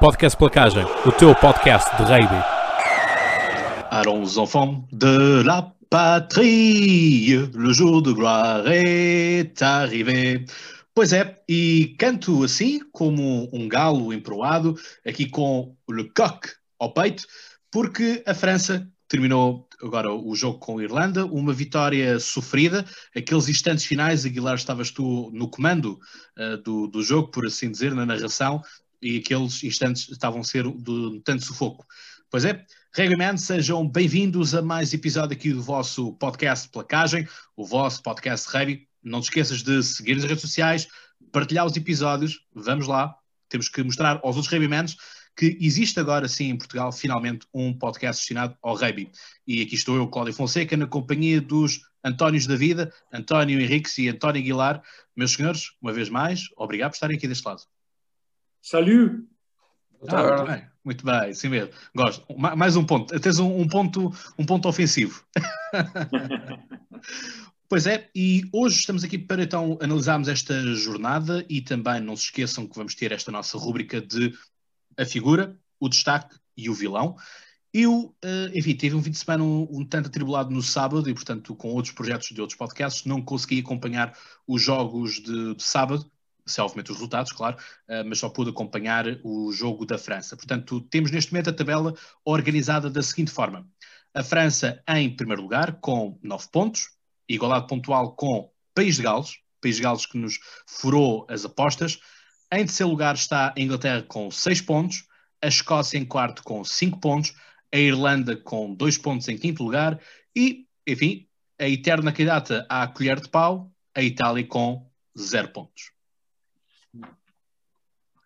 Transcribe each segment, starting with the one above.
Podcast Placagem, o teu podcast de rugby. Allons enfants de la patrie, le jour de gloire est arrivé. Pois é, e canto assim, como um galo emproado, aqui com le coq ao peito, porque a França terminou agora o jogo com a Irlanda, uma vitória sofrida, aqueles instantes finais, Aguilar, estavas tu no comando uh, do, do jogo, por assim dizer, na narração, e aqueles instantes estavam a ser de tanto sufoco. Pois é, Rugbyman, sejam bem-vindos a mais episódio aqui do vosso podcast Placagem, o vosso podcast Rugby. Não te esqueças de seguir nas redes sociais, partilhar os episódios, vamos lá, temos que mostrar aos outros Rugbymans que existe agora sim em Portugal finalmente um podcast destinado ao rugby. E aqui estou eu, Cláudio Fonseca, na companhia dos Antónios da Vida, António Henriques e António Aguilar. Meus senhores, uma vez mais, obrigado por estarem aqui deste lado. Salut! Ah, muito bem, muito bem, sim mesmo. Gosto. Mais um ponto. Tens um, um ponto, um ponto ofensivo. Pois é, e hoje estamos aqui para então analisarmos esta jornada e também não se esqueçam que vamos ter esta nossa rúbrica de a figura, o destaque e o vilão. Eu, enfim, tive um fim de semana um, um, tanto atribulado no sábado e, portanto, com outros projetos de outros podcasts, não consegui acompanhar os jogos de, de sábado, se obviamente os resultados, claro, mas só pude acompanhar o jogo da França. Portanto, temos neste momento a tabela organizada da seguinte forma: a França em primeiro lugar, com 9 pontos, igualdade pontual com País de Gales, País de Gales que nos furou as apostas. Em terceiro lugar está a Inglaterra com 6 pontos, a Escócia em quarto com 5 pontos, a Irlanda com 2 pontos em quinto lugar e, enfim, a eterna candidata à colher de pau, a Itália com 0 pontos.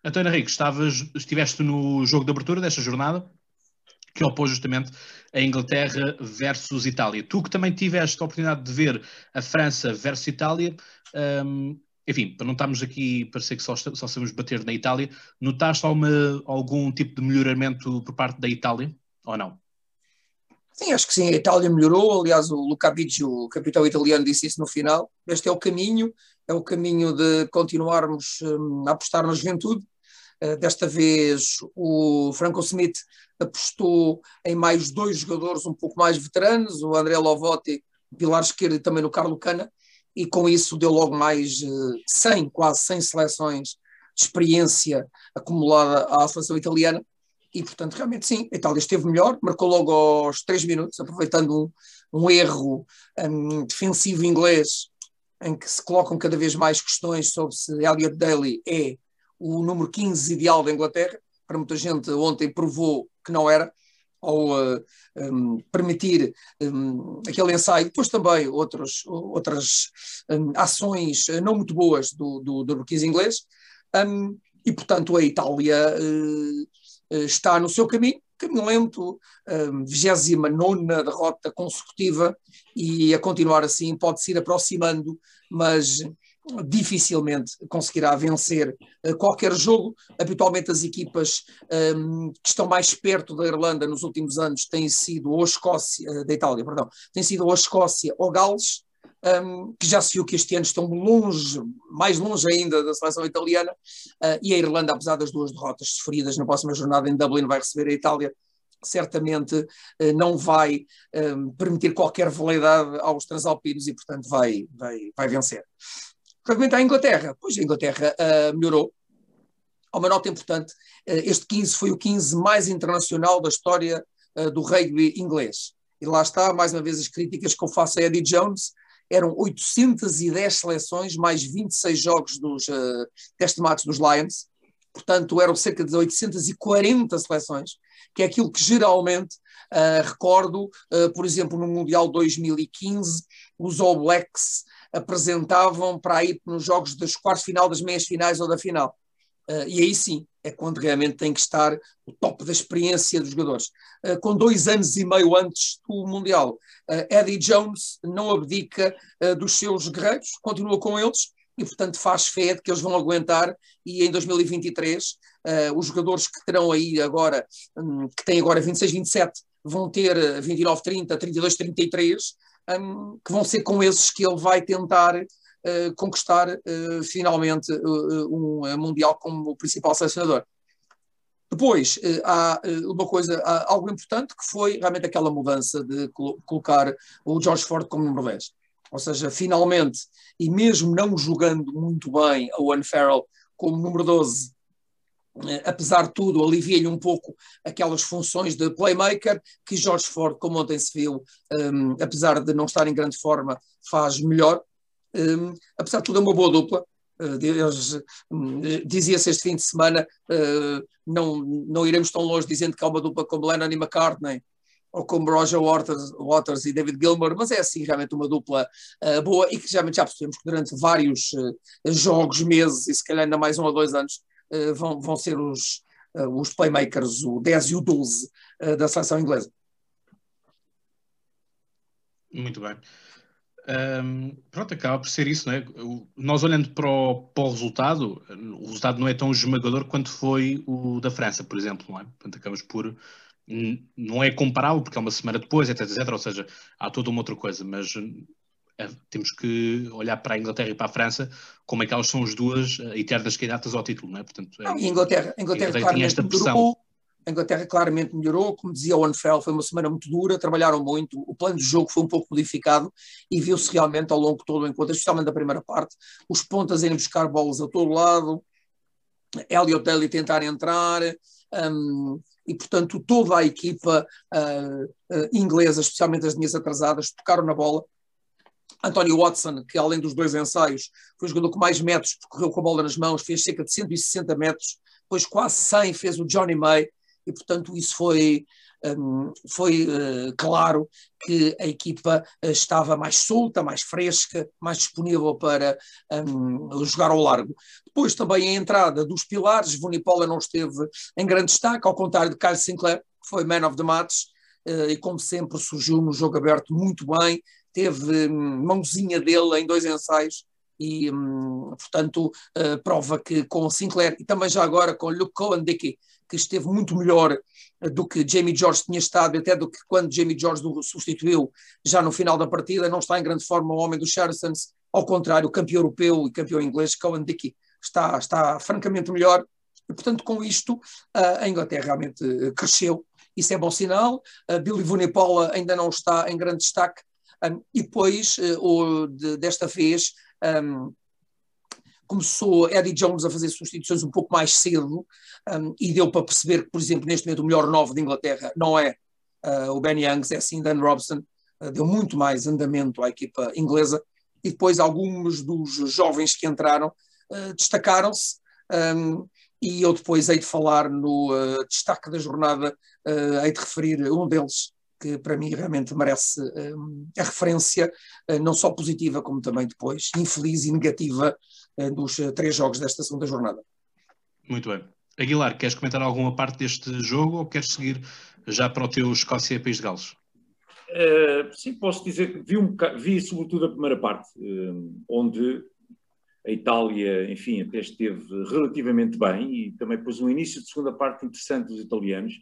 António Henrique, estavas, estiveste no jogo de abertura desta jornada? que opôs justamente a Inglaterra versus Itália. Tu que também tiveste a oportunidade de ver a França versus Itália, um, enfim, para não estarmos aqui, parecer que só, só sabemos bater na Itália, notaste alguma, algum tipo de melhoramento por parte da Itália ou não? Sim, acho que sim, a Itália melhorou. Aliás, o Luca Bicci, o capitão italiano, disse isso no final. Este é o caminho, é o caminho de continuarmos um, a apostar na juventude. Uh, desta vez, o Franco Smith apostou em mais dois jogadores um pouco mais veteranos, o André Lovotti, pilar esquerdo, e também no Carlo Cana, e com isso deu logo mais 100, quase 100 seleções de experiência acumulada à seleção italiana, e portanto realmente sim, a Itália esteve melhor, marcou logo aos 3 minutos, aproveitando um, um erro um, defensivo inglês, em que se colocam cada vez mais questões sobre se Elliot Daly é o número 15 ideal da Inglaterra, para muita gente ontem provou que não era, ao uh, um, permitir um, aquele ensaio, depois também outros, outras um, ações não muito boas do, do, do inglês, hum, e portanto a Itália uh, está no seu caminho, caminho lento, um, 29 derrota consecutiva, e a continuar assim pode-se ir aproximando, mas dificilmente conseguirá vencer uh, qualquer jogo. Habitualmente as equipas um, que estão mais perto da Irlanda nos últimos anos têm sido ou a Escócia, uh, da Itália, perdão, têm sido ou a Escócia ou Gales, um, que já se viu que este ano estão longe, mais longe ainda da seleção italiana, uh, e a Irlanda, apesar das duas derrotas sofridas na próxima jornada em Dublin, vai receber a Itália certamente não vai um, permitir qualquer veleidade aos transalpinos e, portanto, vai, vai, vai vencer. Relativamente à Inglaterra, pois a Inglaterra uh, melhorou. Há uma nota importante: uh, este 15 foi o 15 mais internacional da história uh, do rugby inglês. E lá está, mais uma vez, as críticas que eu faço a Eddie Jones. Eram 810 seleções, mais 26 jogos dos uh, dos Lions. Portanto, eram cerca de 840 seleções, que é aquilo que geralmente recordo, por exemplo, no Mundial 2015, os All Blacks apresentavam para ir nos jogos dos quartos final, das meias finais ou da final. Uh, e aí sim é quando realmente tem que estar o top da experiência dos jogadores. Uh, com dois anos e meio antes do Mundial, uh, Eddie Jones não abdica dos seus guerreiros, continua com eles e, portanto, faz fé de que eles vão aguentar. E em 2023, os jogadores que terão aí agora, um, que têm agora 26, 27, vão ter 29, 30, 32, 33 um, que vão ser com esses que ele vai tentar conquistar uh, finalmente uh, um Mundial como o principal selecionador. Depois, há uma coisa, há algo importante que foi realmente aquela mudança de colocar o George Ford como número 10. Ou seja, finalmente, e mesmo não jogando muito bem a One Farrell como número 12, eh, apesar de tudo, alivia-lhe um pouco aquelas funções de playmaker que Jorge Ford, como ontem se viu, um, apesar de não estar em grande forma, faz melhor. Um, apesar de tudo, é uma boa dupla. Uh, Dizia-se este fim de semana, uh, não, não iremos tão longe dizendo que há uma dupla como Lennon e McCartney, ou como Roger Waters, Waters e David Gilmour, mas é assim realmente uma dupla uh, boa e que realmente já percebemos que durante vários jogos, meses e se calhar ainda mais um ou dois anos vão, vão ser os, os playmakers, o 10 e o 12 eh, da seleção inglesa. Muito bem. Um, pronto, acaba por ser isso, não é? Nós olhando para o, para o, resultado, o resultado não é tão esmagador quanto foi o da França, por exemplo, não é? Portanto, acabamos por. Não é comparável, porque é uma semana depois, etc, etc. Ou seja, há toda uma outra coisa, mas é, temos que olhar para a Inglaterra e para a França como é que elas são as duas eh, eternas candidatas ao título, não é? Portanto, é, a Inglaterra, a Inglaterra, claramente esta melhorou, a Inglaterra claramente melhorou, como dizia o Anfel, foi uma semana muito dura, trabalharam muito, o plano de jogo foi um pouco modificado e viu-se realmente ao longo todo o encontro, especialmente da primeira parte, os pontas irem buscar bolas a todo lado, Elliot Daly tentar entrar, um, e portanto toda a equipa uh, uh, inglesa, especialmente as linhas atrasadas, tocaram na bola, António Watson, que além dos dois ensaios, foi o jogador com mais metros, correu com a bola nas mãos, fez cerca de 160 metros, depois quase 100 fez o Johnny May, e portanto isso foi, um, foi uh, claro que a equipa uh, estava mais solta, mais fresca, mais disponível para um, jogar ao largo. Depois também a entrada dos pilares, Vunipola não esteve em grande destaque, ao contrário de Kyle Sinclair, que foi man of the match, uh, e como sempre surgiu no jogo aberto muito bem, teve hum, mãozinha dele em dois ensaios e, hum, portanto, uh, prova que com Sinclair e também já agora com Luke Cohen Dickey, que esteve muito melhor do que Jamie George tinha estado, até do que quando Jamie George o substituiu já no final da partida, não está em grande forma o homem dos Saracens, ao contrário, campeão europeu e campeão inglês, Cohen Dickey, está, está francamente melhor, e portanto com isto a Inglaterra realmente cresceu, isso é bom sinal, a Billy Vunipola ainda não está em grande destaque, um, e depois, de, desta vez, um, começou Eddie Jones a fazer substituições um pouco mais cedo um, e deu para perceber que, por exemplo, neste momento o melhor 9 de Inglaterra não é uh, o Ben Youngs, é sim Dan Robson, uh, deu muito mais andamento à equipa inglesa. E depois alguns dos jovens que entraram uh, destacaram-se. Um, e eu depois hei de falar no destaque da jornada, hei de referir um deles, que para mim realmente merece um, a referência, uh, não só positiva, como também depois infeliz e negativa uh, dos uh, três jogos desta segunda jornada. Muito bem. Aguilar, queres comentar alguma parte deste jogo ou queres seguir já para o teu Escócia e País de Gales? sim, posso dizer que vi, um, vi sobretudo a primeira parte, onde a Itália, enfim, até esteve relativamente bem e também pôs um início de segunda parte interessante dos italianos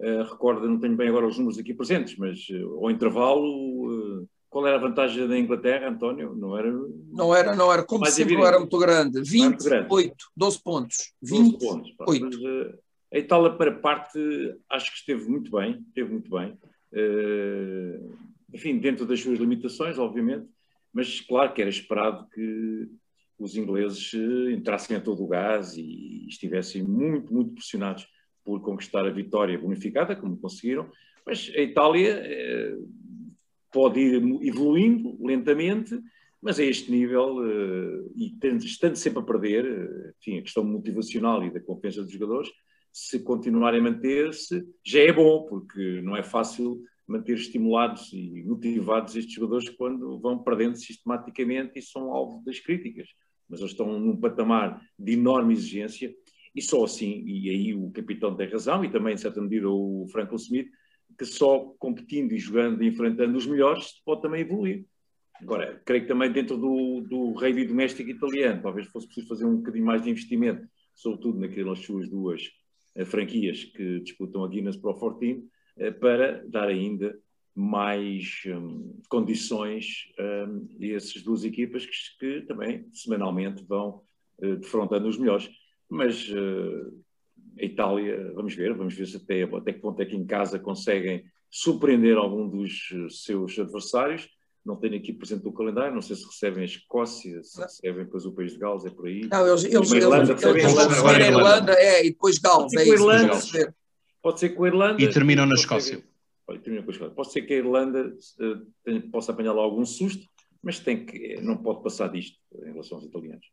Uh, recordo, não tenho bem agora os números aqui presentes, mas uh, ao intervalo, uh, qual era a vantagem da Inglaterra, António? Não era. Não era, não era, como sempre não era muito grande. 28, 12 pontos. 20 12 pontos. Mas, a Itália, para parte, acho que esteve muito bem, esteve muito bem. enfim, dentro das suas limitações, obviamente, mas claro que era esperado que os ingleses entrassem a todo o gás e estivessem muito, muito pressionados por conquistar a vitória bonificada, como conseguiram, mas a Itália eh, pode ir evoluindo lentamente, mas a este nível, eh, e tendo, estando sempre a perder, eh, enfim, a questão motivacional e da confiança dos jogadores, se continuarem a manter-se, já é bom, porque não é fácil manter estimulados e motivados estes jogadores quando vão perdendo sistematicamente e são alvo das críticas. Mas eles estão num patamar de enorme exigência e só assim, e aí o capitão tem razão, e também, em certa medida, o Franklin Smith, que só competindo e jogando e enfrentando os melhores pode também evoluir. Agora, creio que também dentro do, do rugby doméstico italiano, talvez fosse preciso fazer um bocadinho mais de investimento, sobretudo naquelas suas duas uh, franquias que disputam a Guinness Pro 14, uh, para dar ainda mais um, condições um, a essas duas equipas que, que também semanalmente vão uh, defrontando os melhores mas uh, a Itália, vamos ver, vamos ver se até, até que ponto é que em casa conseguem surpreender algum dos seus adversários. Não tenho aqui presente o calendário, não sei se recebem a Escócia, se recebem depois o país de Gales, é por aí. Não, eles, eles, Irlanda, eles, eles vão receber a Irlanda, é, e depois Gales, é isso. Irlanda, pode ser com a Irlanda. E terminam na Escócia. Com a Escócia. Pode ser que a Irlanda uh, tenha, possa apanhar lá algum susto, mas tem que, não pode passar disto em relação aos italianos.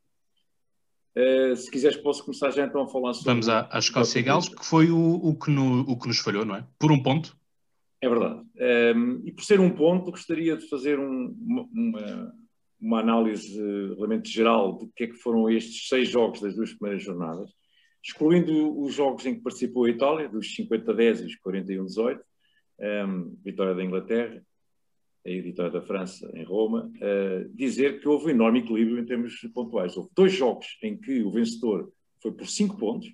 Uh, se quiseres, posso começar já então a falar sobre. Vamos à, à Escócia e Gales, que foi o, o, que no, o que nos falhou, não é? Por um ponto. É verdade. Um, ehm, e por ser um ponto, gostaria de fazer um, uma, uma, análise realmente geral do que é que foram estes seis jogos das duas primeiras jornadas, excluindo os jogos em que participou a Itália, dos 50-10 e os 41-18, um, ehm, vitória da Inglaterra, a vitória da França em Roma, uh, dizer que houve um enorme equilíbrio em termos pontuais. Houve dois jogos em que o vencedor foi por cinco pontos,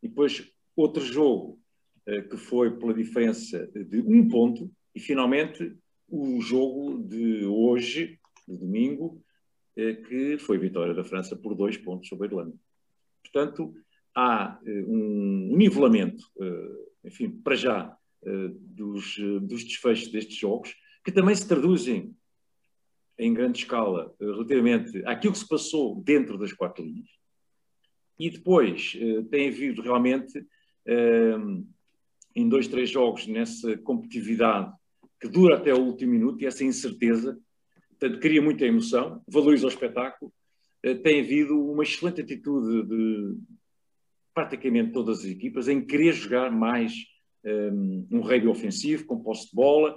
e depois outro jogo uh, que foi pela diferença de um ponto, e finalmente o jogo de hoje, de domingo, uh, que foi vitória da França por dois pontos sobre a Irlanda. Portanto, há um nivelamento, enfim, para já, dos, dos desfechos destes jogos, que também se traduzem em grande escala eh, relativamente àquilo que se passou dentro das quatro linhas. E depois eh, tem havido realmente, eh, em dois, três jogos, nessa competitividade que dura até o último minuto e essa incerteza, portanto, cria muita emoção, valoriza o espetáculo. Tem havido uma excelente atitude de praticamente todas as equipas em querer jogar mais um rugby ofensivo, com posse de bola,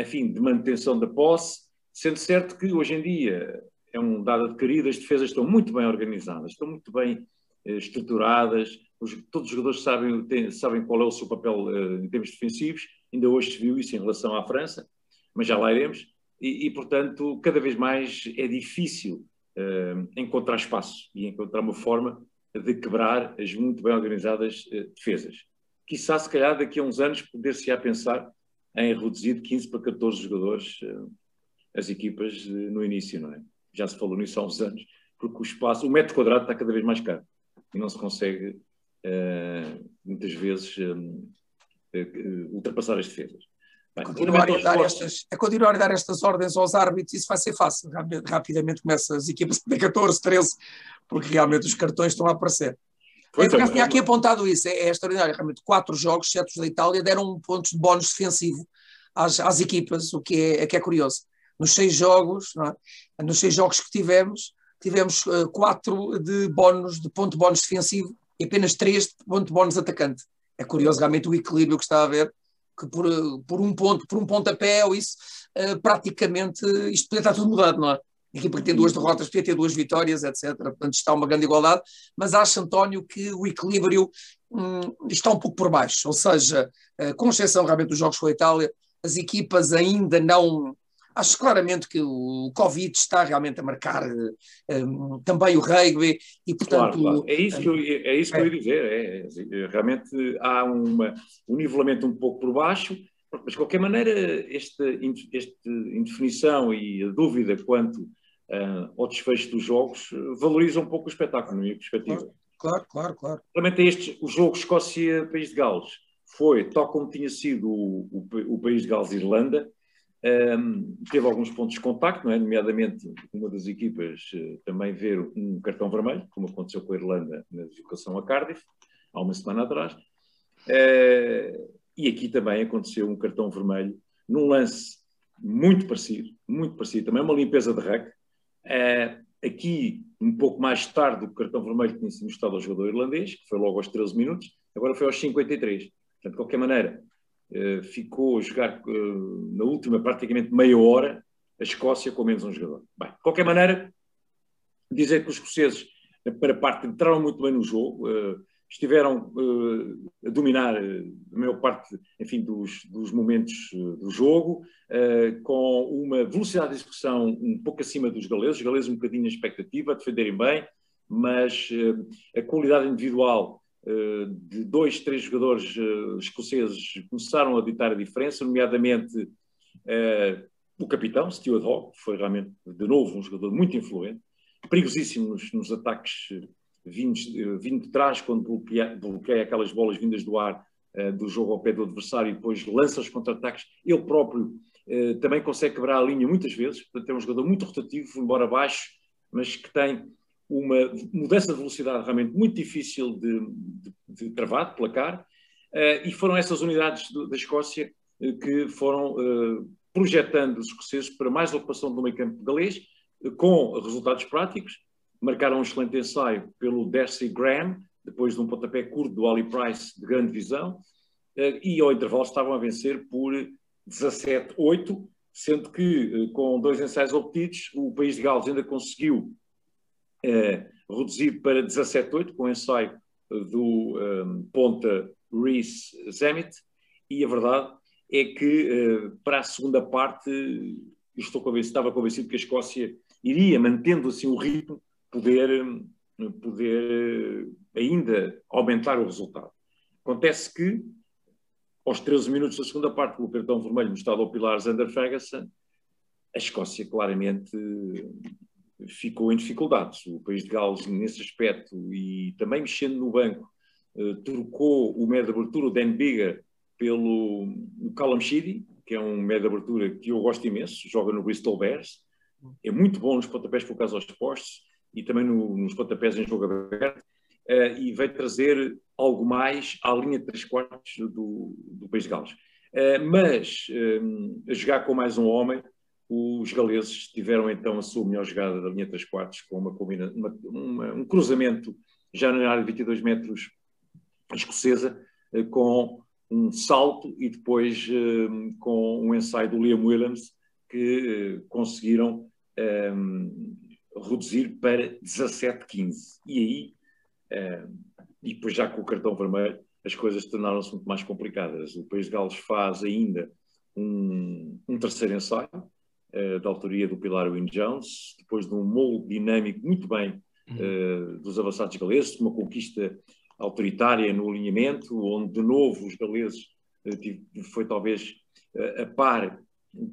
enfim, de manutenção da posse, sendo certo que hoje em dia é um dado adquirido, as defesas estão muito bem organizadas, estão muito bem eh, estruturadas, os, todos os jogadores sabem, têm, sabem qual é o seu papel eh, em termos defensivos, ainda hoje se viu isso em relação à França, mas já lá iremos, e, e portanto, cada vez mais é difícil eh, encontrar espaço e encontrar uma forma de quebrar as muito bem organizadas eh, defesas. Quizá, se calhar, daqui a uns anos, poder-se-á pensar em reduzir de 15 para 14 jogadores uh, as equipas uh, no início, não é? Já se falou nisso há uns anos, porque o espaço, o metro quadrado está cada vez mais caro e não se consegue uh, muitas vezes ultrapassar as defesas. Bem, continuar a, dar estas, a continuar a dar estas ordens aos árbitros, isso vai ser fácil. Rapidamente começa as equipas ter 14, 13, porque realmente os cartões estão a aparecer. Foi, eu tinha aqui apontado isso, é, é extraordinário. Realmente, quatro jogos, sete da Itália, deram pontos de bónus defensivo às, às equipas, o que é, é, que é curioso. Nos seis jogos, é? nos seis jogos que tivemos, tivemos uh, quatro de bónus, de ponto de bónus defensivo e apenas três de ponto de bónus atacante. É curioso realmente o equilíbrio que está a haver, que por, por um ponto, por um pontapé ou isso, uh, praticamente isto podia estar tudo mudado, não é? A equipa que tem duas derrotas podia ter duas vitórias, etc. Portanto, está uma grande igualdade, mas acho, António, que o equilíbrio hum, está um pouco por baixo, ou seja, eh, com exceção realmente dos jogos com a Itália, as equipas ainda não. Acho claramente que o Covid está realmente a marcar um, também o rugby e, portanto. Claro, claro. É isso que eu, é isso que eu ia dizer. É, é, realmente há uma, um nivelamento um pouco por baixo, mas de qualquer maneira, esta, esta indefinição e a dúvida quanto uh, ao desfecho dos jogos, valoriza um pouco o espetáculo, na minha perspectiva. Claro, claro, claro. Realmente este, o jogo Escócia-País de Gales foi, tal como tinha sido o, o, o País de Gales-Irlanda, um, teve alguns pontos de contacto, é? nomeadamente uma das equipas uh, também ver um cartão vermelho, como aconteceu com a Irlanda na deslocação a Cardiff, há uma semana atrás. Uh, e aqui também aconteceu um cartão vermelho num lance muito parecido, muito parecido, também uma limpeza de rack, Uh, aqui, um pouco mais tarde, o cartão vermelho tinha sido mostrado ao jogador irlandês, que foi logo aos 13 minutos, agora foi aos 53. Portanto, de qualquer maneira, uh, ficou a jogar uh, na última praticamente meia hora a Escócia com menos um jogador. Bem, de qualquer maneira, dizer que os escoceses, para parte, entraram muito bem no jogo, estiveram uh, a dominar uh, a maior parte, enfim, dos, dos momentos uh, do jogo, com uma velocidade de execução um pouco acima dos galeses, os galeses um bocadinho a expectativa, defenderem bem, mas a qualidade individual de dois, três jogadores escoceses começaram a ditar a diferença, nomeadamente o capitão, Stuart Hawke, que foi realmente, de novo, um jogador muito influente, perigosíssimo nos, nos ataques vindo, de trás, quando bloqueia, aquelas bolas vindas do ar uh, do jogo ao pé do adversário e depois lança os contra-ataques. Ele próprio uh, também consegue quebrar a linha muitas vezes, portanto é um jogador muito rotativo, embora baixo, mas que tem uma mudança de velocidade realmente muito difícil de, de, de travar, de placar, uh, e foram essas unidades do, da Escócia que foram projetando os escoceses para mais ocupação do meio campo galês, com resultados práticos, marcaram um excelente ensaio pelo Darcy Graham, depois de um pontapé curto do Ali Price de grande visão, eh, e ao intervalo estavam a vencer por 17-8, sendo que eh, com dois ensaios obtidos, o país de Gales ainda conseguiu eh, reduzir para 17-8, com o ensaio do ponta Reese Zemit, e a verdade é que para a segunda parte estou convencido, estava convencido que a Escócia iria, mantendo assim o ritmo, poder, poder ainda aumentar o resultado. Acontece que, aos 13 minutos da segunda parte, com o cartão vermelho mostrado ao Pilar Zander Ferguson, a Escócia claramente ficou em dificuldades. O país de Gales, nesse aspecto, e também mexendo no banco, eh, trocou o médio de abertura, o Dan Bigger, pelo Callum Sheedy, que é um médio de abertura que eu gosto imenso, joga no Bristol Bears, é muito bom nos pontapés focados aos postos, e também no, nos pontapés em jogo aberto, uh, e veio trazer algo mais à linha de três quartos do, do País de Gales. Uh, mas, um, a jogar com mais um homem, os galeses tiveram então a sua melhor jogada da linha de três quartos, com uma, uma, uma, um cruzamento já na área de 22 metros escocesa, uh, com um salto e depois com um ensaio do Liam Williams, que conseguiram um, reduzir para 17-15. E aí, eh, e depois já com o cartão vermelho, as coisas tornaram-se muito mais complicadas. O País de Gales faz ainda um, um terceiro ensaio, uh, da autoria do Pilar Wynne Jones, depois de um molde dinâmico muito bem uh, dos avançados galeses, uma conquista autoritária no alinhamento, onde de novo os galeses uh, foi talvez a par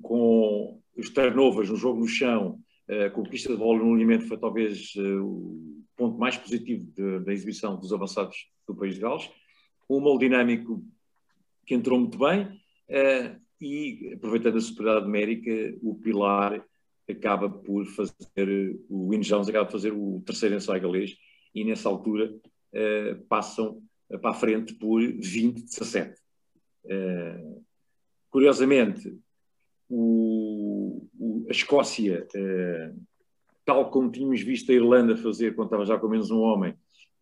com os turnovers no jogo no chão a conquista de bola no alinhamento foi talvez eh, o ponto mais positivo de, da exibição dos avançados do País de Gales. Um molde dinâmico que entrou muito bem uh, e, aproveitando a superioridade numérica, o Pilar acaba por fazer, o Win Jones acaba por fazer o terceiro ensaio galês e nessa altura uh, passam para a frente por 20-17. Uh, curiosamente, o, o, a Escócia, eh, tal como tínhamos visto a Irlanda fazer quando estava já com menos um homem,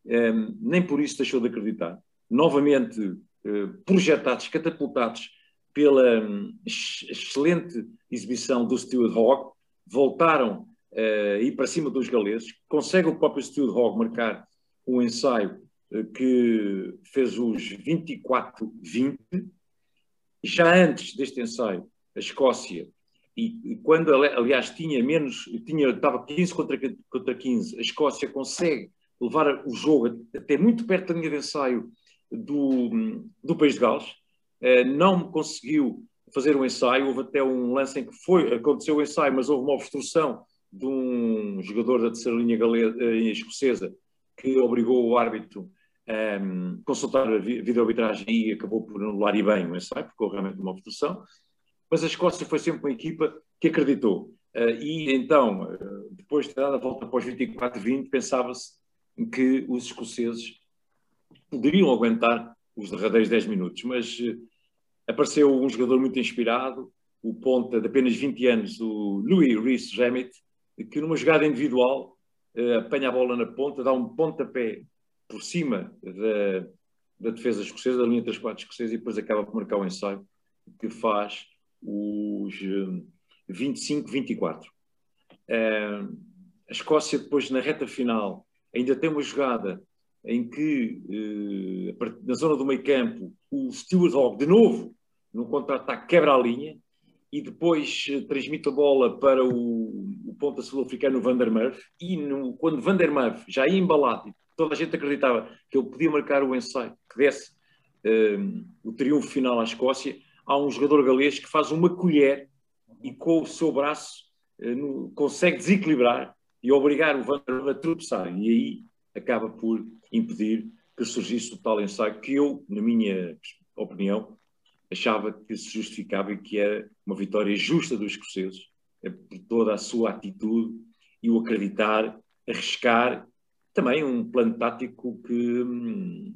eh, nem por isso deixou de acreditar. Novamente eh, projetados, catapultados pela excelente exibição do Stuart Hogg, voltaram a ir para cima dos galeses, consegue o próprio Stuart Hogg marcar um ensaio que fez os 24-20. Já antes deste ensaio, a Escócia, e, e, quando, aliás, tinha menos, tinha, estava 15 contra, contra 15, a Escócia consegue levar o jogo até muito perto da linha de ensaio do, do País de Gales, eh, não conseguiu fazer um ensaio, houve até um lance em que foi, aconteceu o ensaio, mas houve uma obstrução de um jogador da terceira linha galesa, eh, escocesa que obrigou o árbitro a um, consultar a vídeo-arbitragem e acabou por anular e bem o ensaio, porque houve realmente uma obstrução mas a Escócia foi sempre uma equipa que acreditou. Uh, e então, uh, depois de dar a volta após 24-20, pensava-se que os escoceses poderiam aguentar os derradeiros 10 minutos, mas uh, apareceu um jogador muito inspirado, o ponta de apenas 20 anos, o Louis Rhys Jamet, que numa jogada individual apanha a bola na ponta, dá um pontapé por cima da, da defesa escocesa, da linha das quatro escocesas, e depois acaba por marcar o ensaio que faz os 25-24. Eh, a Escócia, depois, na reta final, ainda tem uma jogada em que, eh, na zona do meio campo, o Stuart Hogg, de novo, no contra-ataque, quebra a linha e depois eh, transmite a bola para o, o ponta sul-africano Van der Merwe e no, quando Van der Merwe já ia embalado, toda a gente acreditava que ele podia marcar o ensaio que desse um, o triunfo final à Escócia, há um jogador galês que faz uma colher e com o seu braço eh, no, consegue desequilibrar e obrigar o Van a tropeçar. E aí acaba por impedir que surgisse o tal ensaio que eu, na minha opinião, achava que se justificava e que era uma vitória justa dos escoceses, é por toda a sua atitude e o acreditar, arriscar, também um plano tático que hum,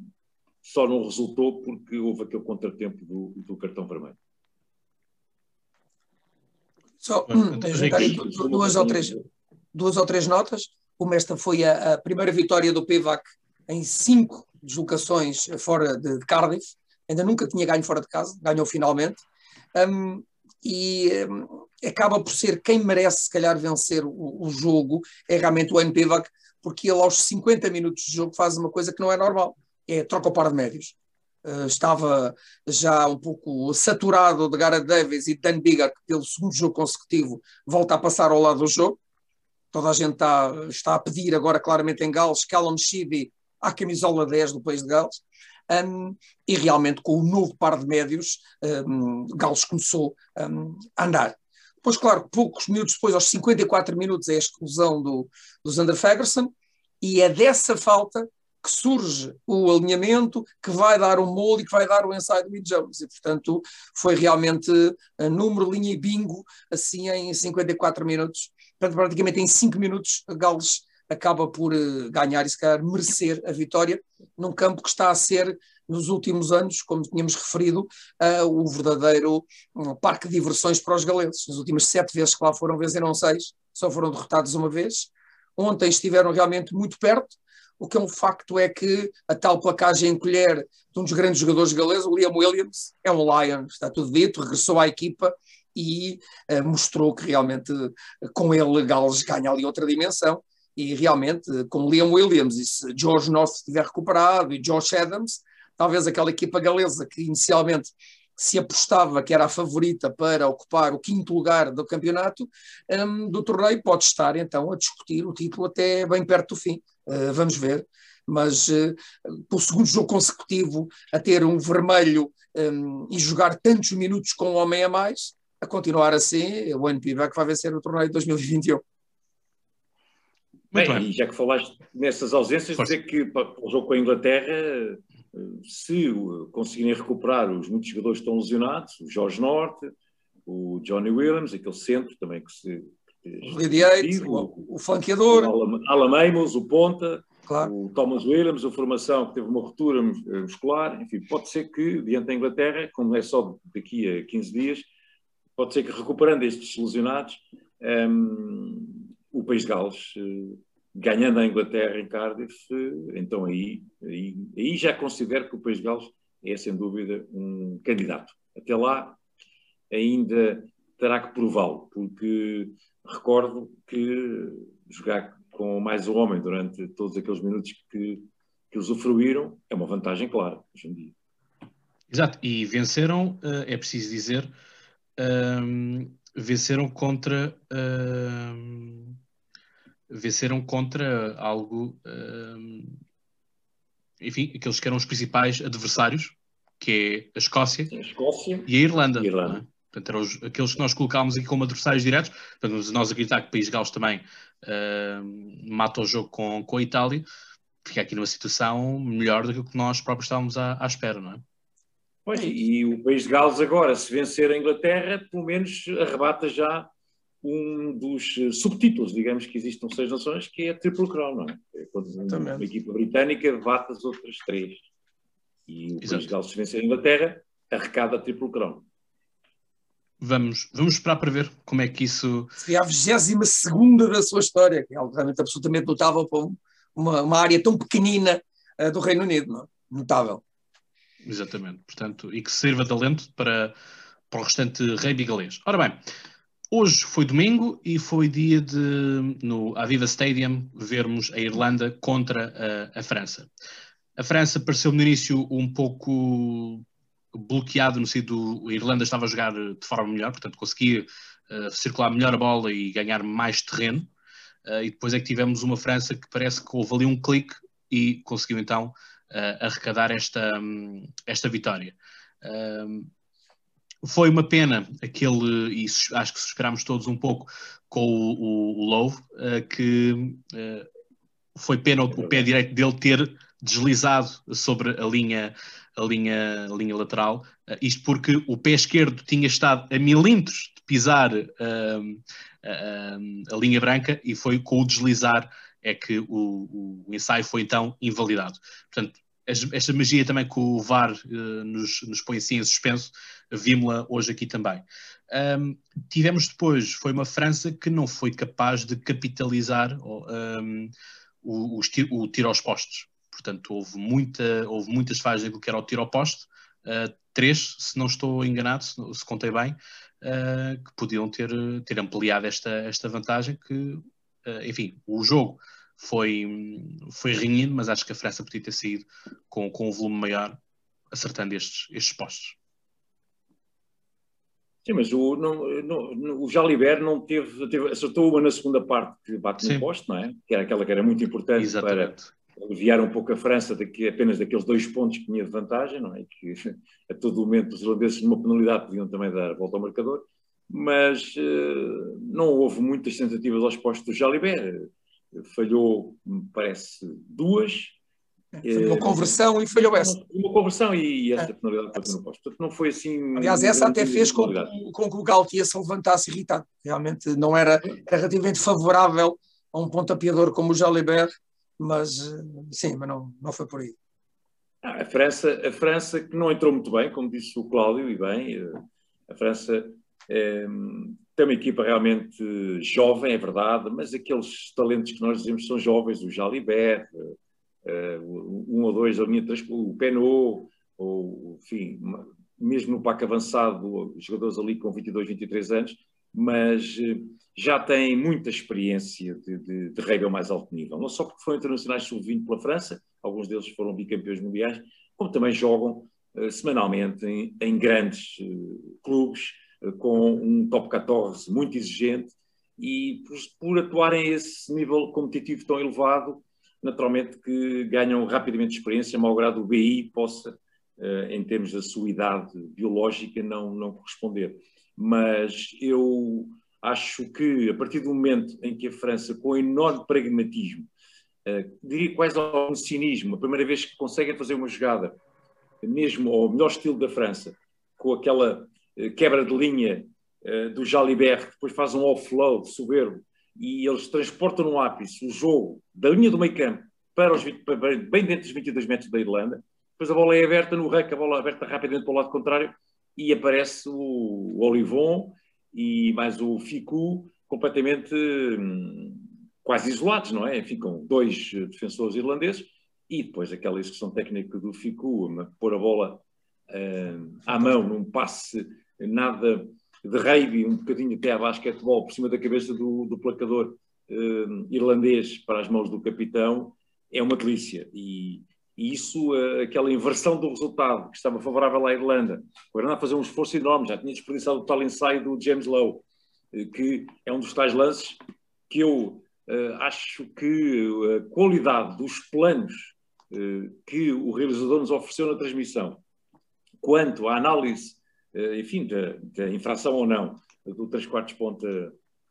só não resultou porque houve aquele contratempo do, do cartão vermelho. Só hum, duas, ou três, duas ou três notas. Uma, esta foi a, a primeira vitória do PVAC em cinco deslocações fora de, de, Cardiff. Ainda nunca tinha ganho fora de casa, ganhou finalmente. Um, e um, acaba por ser quem merece, se calhar, vencer o, o jogo, é realmente o NPVAC, porque ele aos 50 minutos de jogo faz uma coisa que não é normal, é troca o par de médios. Uh, estava já um pouco saturado de Gareth Davis e Dan Bigger, que pelo segundo jogo consecutivo volta a passar ao lado do jogo. Toda a gente está, está a pedir agora claramente em Gales Callum Sheedy à camisola 10 do país de Gales. Um, e realmente com o novo par de médios, um, Gales começou um, a andar. Depois, claro, poucos minutos depois, aos 54 minutos, é a exclusão do, do Zander Fagerson, e é dessa falta que surge o alinhamento que vai dar o molde e que vai dar o ensaio do Mid Jones. E, portanto, foi realmente número, linha e bingo, assim, em 54 minutos. Portanto, praticamente em 5 minutos, Gales acaba por uh, ganhar e se calhar merecer a vitória num campo que está a ser nos últimos anos, como tínhamos referido, uh, o verdadeiro um, parque de diversões para os galeses. Nas últimas sete vezes que lá foram, venceram seis, só foram derrotados uma vez. Ontem estiveram realmente muito perto. O que é um facto é que a tal placagem em colher de um dos grandes jogadores galeses, o Liam Williams, é um Lion, está tudo dito, regressou à equipa e uh, mostrou que realmente com ele Gales ganha ali outra dimensão. E realmente, com Liam Williams e se George North estiver recuperado e Josh Adams, talvez aquela equipa galesa que inicialmente se apostava que era a favorita para ocupar o quinto lugar do campeonato um, do torneio, pode estar então a discutir o título até bem perto do fim. Uh, vamos ver. Mas uh, pelo segundo jogo consecutivo, a ter um vermelho um, e jogar tantos minutos com um homem a mais, a continuar assim, o NPB que vai vencer o torneio de 2021. Bem, bem, e já que falaste nessas ausências, Força. dizer que para o jogo com a Inglaterra, se conseguirem recuperar os muitos jogadores que estão lesionados, o Jorge Norte, o Johnny Williams, aquele centro também que se. O Radiate, o, o flanqueador. O Alan Amos, o Ponta, claro. o Thomas Williams, a formação que teve uma ruptura muscular. Enfim, pode ser que, diante da Inglaterra, como é só daqui a 15 dias, pode ser que recuperando estes lesionados. Um, o País de Gales, eh, ganhando a Inglaterra em Cardiff, então aí, aí, aí já considero que o País de Gales é, sem dúvida, um candidato. Até lá, ainda terá que prová-lo, porque recordo que jogar com mais um homem durante todos aqueles minutos que, que usufruíram é uma vantagem clara hoje em dia. Exato, e venceram, eh, é preciso dizer, um, ehm, venceram contra um, venceram contra algo, um, enfim, aqueles que eram os principais adversários, que é a Escócia, a Escócia e a Irlanda. Irlanda. É? Portanto, eram os, aqueles que nós colocámos aqui como adversários diretos. Portanto, nós acreditar que o País de Gales também uh, mata o jogo com, com a Itália, fica aqui numa situação melhor do que nós próprios estávamos à, à espera, não é? Pois, e o País de Gales agora, se vencer a Inglaterra, pelo menos arrebata já um dos eh, subtítulos, digamos, que existem seis nações, que é a Triple Crown, não é? é quando uma, uma equipa britânica bate as outras três. E o. País de Gales, se vencer a Inglaterra, arrecada a Triple Crown. Vamos, vamos esperar para ver como é que isso. Seria a 22 da sua história, que é algo realmente absolutamente notável para uma, uma área tão pequenina uh, do Reino Unido, não? É? notável. Exatamente, portanto, e que sirva de alento para, para o restante rei bigalês. Ora bem, Hoje foi domingo e foi dia de, no Aviva Stadium, vermos a Irlanda contra a, a França. A França pareceu no início um pouco bloqueado no sentido a Irlanda estava a jogar de forma melhor, portanto conseguia uh, circular melhor a bola e ganhar mais terreno. Uh, e depois é que tivemos uma França que parece que houve ali um clique e conseguiu então uh, arrecadar esta, um, esta vitória. Foi uma pena aquele, e acho que esperámos todos um pouco com o, o, o Love, uh, que uh, foi pena o pé direito dele ter deslizado sobre a linha, a linha, a linha lateral, uh, isto porque o pé esquerdo tinha estado a milímetros de pisar uh, a linha branca e foi com o deslizar é que o, o ensaio foi então invalidado. Portanto, esta magia também que o VAR uh, nos, nos põe assim em suspenso, vimos-la hoje aqui também. Um, tivemos depois, foi uma França que não foi capaz de capitalizar um, o, o, o, tiro aos postos. Portanto, houve, muita, houve muitas falhas daquilo que era o tiro ao poste, uh, três, se não estou enganado, se, se contei bem, uh, que podiam ter, ter ampliado esta, esta vantagem que, uh, enfim, o jogo foi, foi renhido, mas acho que a França podia ter saído com, com um volume maior, acertando estes, estes postos. Sim, mas o, não, não, o Jalibert não teve, teve, acertou uma na segunda parte que bate Sim. no poste, não é? Que era aquela que era muito importante Exatamente. para aliviar um pouco a França daqui, apenas daqueles dois pontos que tinha de vantagem, não é? Que a todo momento os irlandeses numa penalidade podiam também dar a volta ao marcador, mas uh, não houve muitas tentativas aos postos do Jalibert. Falhou, me parece, duas, foi uma conversão e falhou essa. Uma conversão e essa é. penalidade foi no posto. Portanto, não foi assim. Aliás, essa até fez com, com que o Galtia se levantasse irritado. Realmente não era, era relativamente favorável a um pontapeador como o Jalibert, mas sim, mas não, não foi por aí. Ah, a França, a França que não entrou muito bem, como disse o Cláudio, e bem, eh, a França é, tem uma equipa realmente jovem, é verdade, mas aqueles talentos que nós dizemos são jovens, o Jalibert, uh, um ou dois da linha de o Penot, ou, enfim, mesmo no PAC avançado, jogadores ali com 22, 23 anos, mas uh, já têm muita experiência de, de, de ao mais alto nível. Não só porque foram internacionais sub-20 pela França, alguns deles foram bicampeões mundiais, como também jogam uh, semanalmente em, em grandes clubes, com um top 14 muito exigente, e por, por atuarem a esse nível competitivo tão elevado, naturalmente que ganham rapidamente experiência, malgrado o BI possa, eh, em termos da sua idade biológica, não, não corresponder. Mas eu acho que, a partir do momento em que a França, com enorme pragmatismo, eh, diria quase algum cinismo, a primeira vez que conseguem fazer uma jogada, mesmo ao melhor estilo da França, com aquela quebra de linha do Jalibert, que depois faz um offload soberbo e eles transportam no ápice o jogo da linha do meio campo para, os 20, para bem dentro dos 22 metros da Irlanda. Depois a bola é aberta no rec, a bola é aberta rapidamente para o lado contrário e aparece o, Olivon e mais o Ficu completamente hum, quase isolados, não é? Ficam dois defensores irlandeses e depois aquela execução técnica do Ficu, pôr a bola hum, à mão num passe nada de rugby, um bocadinho até a basquetebol, por cima da cabeça do, do placador uh, irlandês para as mãos do capitão, é uma delícia. E, e isso, uh, aquela inversão do resultado que estava favorável à Irlanda, o Irlanda a fazer um esforço enorme, já tinha desperdiçado o tal ensaio do James Lowe, uh, que é um dos tais lances que eu acho que a qualidade dos planos que o realizador nos ofereceu na transmissão, quanto à análise eh, enfim, da, da infração ou não do 3 quartos ponta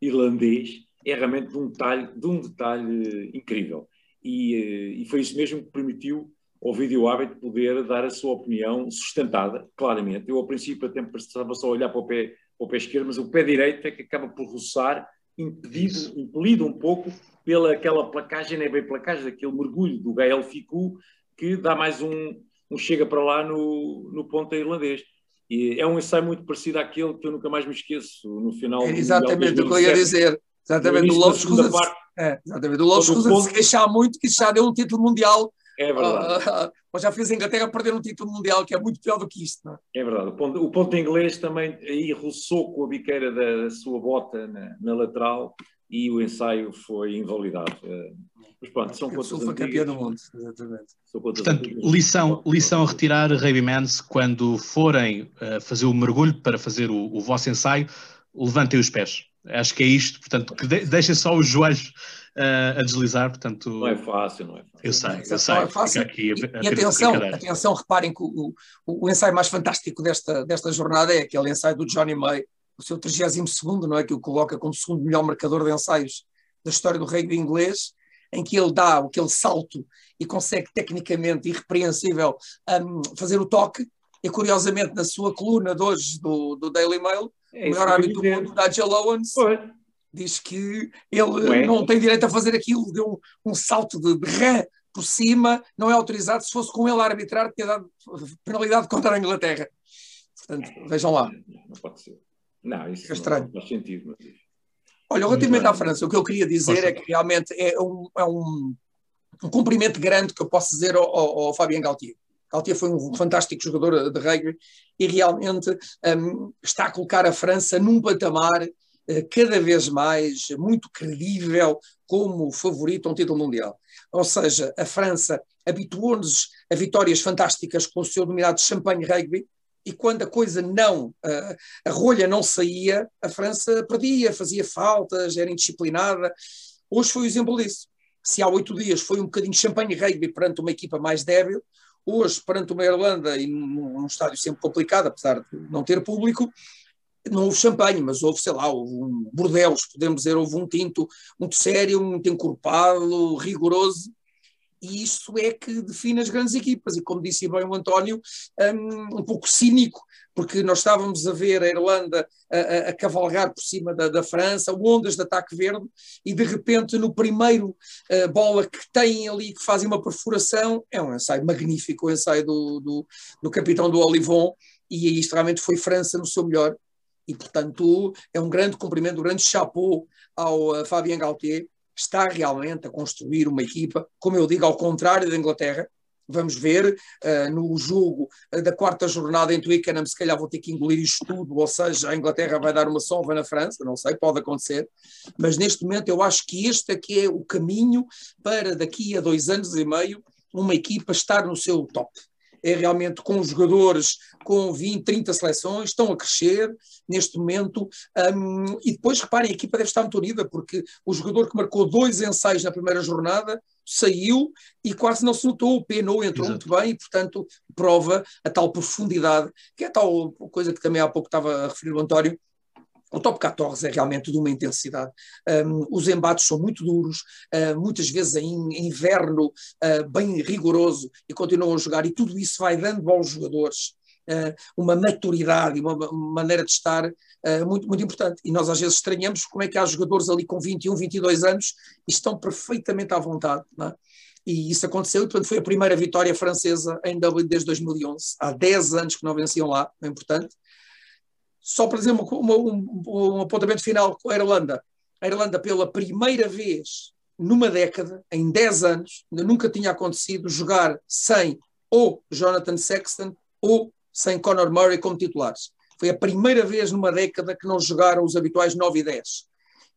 irlandês, é realmente de um detalhe, de um detalhe incrível. E, eh, e foi isso mesmo que permitiu ao vídeo hábito poder dar a sua opinião sustentada, claramente. Eu, ao princípio, até estava só a olhar para o, pé, para o pé esquerdo, mas o pé direito é que acaba por roçar, impedido, impelido um pouco pela aquela placagem, nem bem placagem, aquele mergulho do Gael Ficou, que dá mais um, um chega para lá no, no ponta irlandês. E é um ensaio muito parecido àquele que eu nunca mais me esqueço, no final é exatamente o que eu ia dizer. Exatamente, o Lobo escusa é, exatamente. O Lobo escusa se queixar muito que já deu um título mundial. É verdade. Uh, mas já fez a Inglaterra perder um título mundial, que é muito pior do que isto. Não é? é verdade. O ponto, o ponto inglês também aí roçou com a biqueira da, da sua bota na, na, lateral e o ensaio foi invalidado. Uh, mas pronto, são contas foi campeão do mundo, exatamente. Portanto, lição, lição a retirar, Mans, quando forem uh, fazer o mergulho para fazer o, o, vosso ensaio, levantem os pés. Acho que é isto, portanto, que de, deixem só os joelhos uh, a deslizar, portanto... Não é fácil, não é fácil. Eu sei, eu sei. Não é fácil. Aqui a, a e atenção, atenção, reparem que o, o, o, ensaio mais fantástico desta, desta jornada é aquele ensaio do Johnny May, o seu 32º, não é, que o coloca como segundo melhor marcador de ensaios da história do rugby inglês, em que ele dá aquele salto e consegue tecnicamente irrepreensível um, fazer o toque, e curiosamente na sua coluna de hoje do, do Daily Mail, é o melhor árbitro do mundo, Nigel Owens, diz que ele não tem direito a fazer aquilo, deu um, um salto de, de ré por cima, não é autorizado, se fosse com ele a arbitrar, tinha dado penalidade contra a Inglaterra. Portanto, vejam lá. Não pode ser. Não, isso é estranho. não faz sentido. Mas... Olha, relativamente à França, o que eu queria dizer é que realmente é um, é um, um cumprimento grande que eu posso dizer ao, ao, ao Fabien Galtier. Galtier foi um fantástico jogador de rugby e realmente um, está a colocar a França num patamar uh, cada vez mais muito credível como favorito a um título mundial. Ou seja, a França habituou-nos a vitórias fantásticas com o seu dominado champanhe rugby, e quando a coisa não, a, rolha não saía, a França perdia, fazia faltas, era indisciplinada. Hoje foi o exemplo disso. Se há oito dias foi um bocadinho champanhe rugby perante uma equipa mais débil, hoje perante uma Irlanda e num, num estádio sempre complicado, apesar de não ter público, não houve champanhe, mas houve, sei lá, houve um bordelos, podemos dizer, houve um tinto muito sério, muito encorpado, rigoroso, e isso é que define as grandes equipas. E como disse bem o António, um, um pouco cínico, porque nós estávamos a ver a Irlanda a, a, a cavalgar por cima da, da, França, ondas de ataque verde, e de repente no primeiro uh, bola que têm ali, que fazem uma perfuração, é um ensaio magnífico, o ensaio do, do, do capitão do Olivon, e isto realmente foi França no seu melhor, e portanto é um grande cumprimento, um grande chapeau ao uh, Fabien Galtier, está realmente a construir uma equipa, como eu digo, ao contrário da Inglaterra. Vamos ver uh, no jogo uh, da quarta jornada em Twickenham, se calhar vou ter que engolir isto tudo, ou seja, a Inglaterra vai dar uma sova na França, não sei, pode acontecer, mas neste momento eu acho que este aqui é o caminho para daqui a dois anos e meio uma equipa estar no seu top é realmente com jogadores com 20, 30 seleções, estão a crescer neste momento. Um, e depois, reparem, a equipa deve estar muito unida, porque o jogador que marcou dois ensaios na primeira jornada saiu e quase não se notou. O Penou entrou Exato. muito bem e, portanto, prova a tal profundidade, que é a tal coisa que também há pouco estava a referir o Antório, o top 14 é realmente de uma intensidade. Um, os embates são muito duros, uh, muitas vezes em inverno uh, bem rigoroso e continuam a jogar, e tudo isso vai dando aos jogadores uh, uma maturidade e uma, maneira de estar muito, muito importante. E nós às vezes estranhamos como é que há jogadores ali com 21, 22 anos e estão perfeitamente à vontade. É? E isso aconteceu, portanto, foi a primeira vitória francesa em Dublin desde 2011. Há 10 anos que não venciam lá, é importante. Só para dizer um, um apontamento final com a Irlanda. A Irlanda, pela primeira vez numa década, em 10 anos, ainda nunca tinha acontecido jogar sem ou Jonathan Sexton ou sem Conor Murray como titulares. Foi a primeira vez numa década que não jogaram os habituais 9 e 10.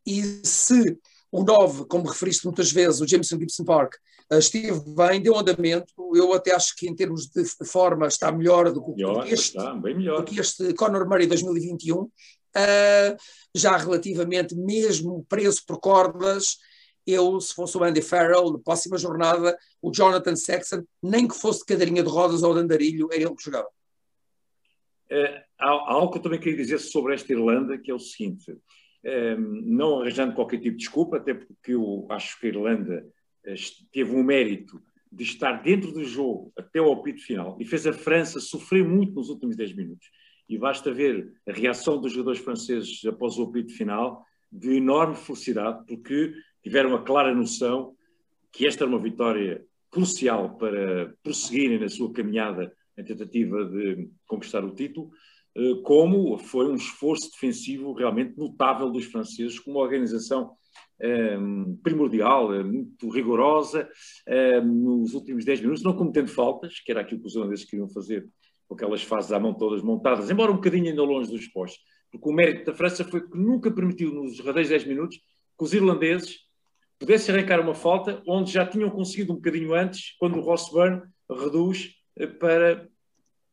E se o 9, como referiste muitas vezes, o Jameson Gibson Park, esteve bem, deu andamento. Eu até acho que em termos de forma está melhor do que, melhor, este, está, bem melhor. Do que este Conor Murray 2021. Uh, eh, já relativamente, mesmo preso por cordas, eu, se fosse o Andy Farrell, na próxima jornada, o Jonathan Sexton, nem que fosse de cadeirinha de rodas ou de andarilho, era ele que jogava. É, há, há algo que eu também queria dizer sobre esta Irlanda, que é o seguinte: não arranjando qualquer tipo de desculpa, até porque eu acho que a Irlanda teve um mérito de estar dentro do jogo até ao apito final e fez a França sofrer muito nos últimos 10 minutos. E basta ver a reação dos jogadores franceses após o apito final, de enorme felicidade, porque tiveram a clara noção que esta era uma vitória crucial para prosseguirem na sua caminhada em tentativa de conquistar o título eh, como foi um esforço defensivo realmente notável dos franceses, com uma organização primordial, eh, muito rigorosa, ehm, nos últimos 10 minutos, não cometendo faltas, que era aquilo que os holandeses queriam fazer, com aquelas fases à mão todas montadas, embora um bocadinho ainda longe dos postos. Porque o mérito da França foi que nunca permitiu, nos derradeiros 10 minutos, que os irlandeses pudessem arrancar uma falta, onde já tinham conseguido um bocadinho antes, quando o Ross Byrne reduz eh, para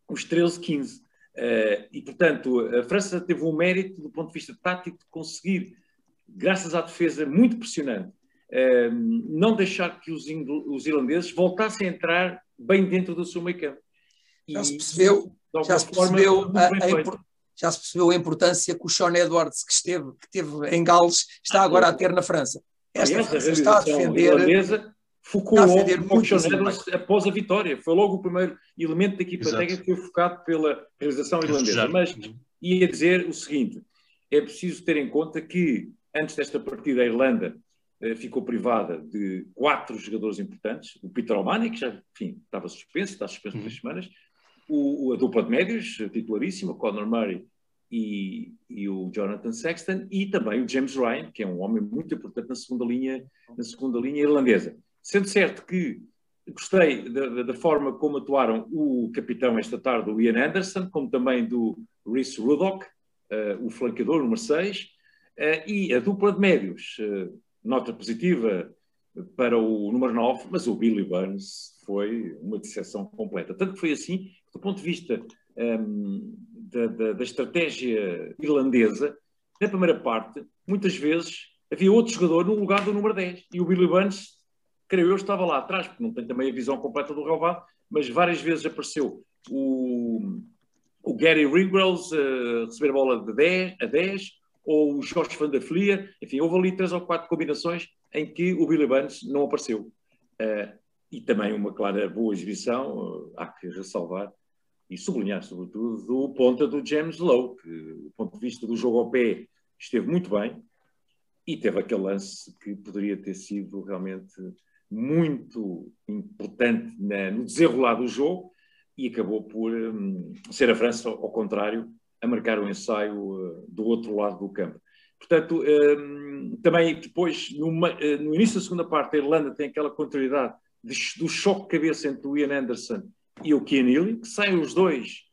os 13-15. Uh, e, portanto, a França teve um mérito do ponto de vista tático de conseguir, graças à defesa muito pressionante, uh, não deixar que os, os, irlandeses voltassem a entrar bem dentro do seu meio campo. Já se percebeu, já se percebeu a, a já se percebeu a importância que o Sean Edwards, que esteve, que esteve em Gales, está agora a ter na França. Esta Aliás, a França está a defender. irlandesa focou está a logo defender no muito Sean. Edwards após a vitória. Foi logo o primeiro elemento da equipa Exato. técnica que foi focado pela realização irlandesa. Mas ia dizer o seguinte: é preciso ter em conta que antes desta partida a Irlanda eh, ficou privada de quatro jogadores importantes. O Peter O'Mahony, que já enfim, estava suspenso, está suspenso Uhum. três semanas. O, a dupla de médios, eh, titularíssima, Conor Murray e, e o Jonathan Sexton, e também o James Ryan, que é um homem muito importante na segunda linha, na segunda linha irlandesa. Sendo certo que gostei da, da- forma como atuaram o capitão esta tarde, o Ian Anderson, como também do Rhys Ruddock, eh, o flanqueador, número 6, eh, e a dupla de médios, eh, nota positiva para o número 9, mas o Billy Burns foi uma decepção completa. Tanto que foi assim, do ponto de vista ehm, da, da- da estratégia irlandesa, na primeira parte, muitas vezes havia outro jogador no lugar do número 10, e o Billy Burns, creio eu, estava lá atrás, porque não tem também a visão completa do relevado, mas várias vezes apareceu o, o Gary Ringwells a receber a bola de 10 a 10, ou o Jorge Van der Fleer, enfim, houve ali três ou quatro combinações em que o Billy Burns não apareceu. Eh, e também uma clara boa exibição, eh, há que ressalvar e sublinhar, sobretudo, do ponta do James Lowe, que, do ponto de vista do jogo ao pé, esteve muito bem e teve aquele lance que poderia ter sido realmente muito importante na- no desenrolar do jogo e acabou por hum, ser a França, ao contrário, a marcar o ensaio eh, do outro lado do campo. Portanto, hum, também depois, numa- eh, no início da segunda parte, a Irlanda tem aquela contrariedade de do choque de cabeça entre o Ian Anderson e o Keane Healy, que saem os dois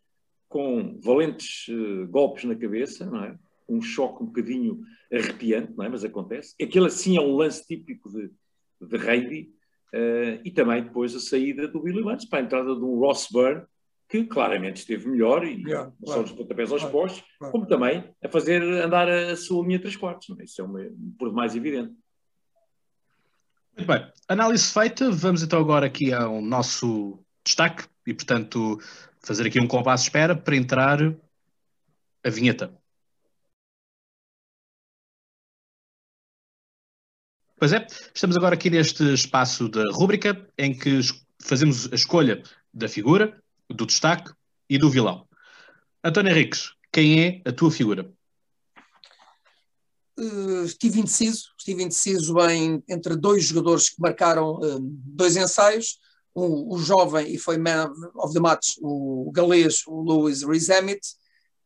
com valentes eh, golpes na cabeça, não é? Um choque um bocadinho arrepiante, não é? Mas acontece. Aquele assim é um lance típico de, de eh, e também depois a saída do Billy Lance para a entrada do Ross Byrne, que claramente esteve melhor e Yeah, não só claro. nos pontapés aos Claro, postos, claro. como também a fazer andar a sua linha três quartos. Não é? Isso é uma, por demais evidente. Muito bem. Análise feita, vamos então agora aqui ao nosso destaque e, portanto, fazer aqui um compasso de espera para entrar a vinheta. Pois é, estamos agora aqui neste espaço da rúbrica em que fazemos a escolha da figura, do destaque e do vilão. António Henriques, quem é a tua figura? Eh, estive indeciso, estive indeciso em, entre dois jogadores que marcaram eh, dois ensaios, o, o jovem e foi man of the match, o galês, o Lewis Rizemit,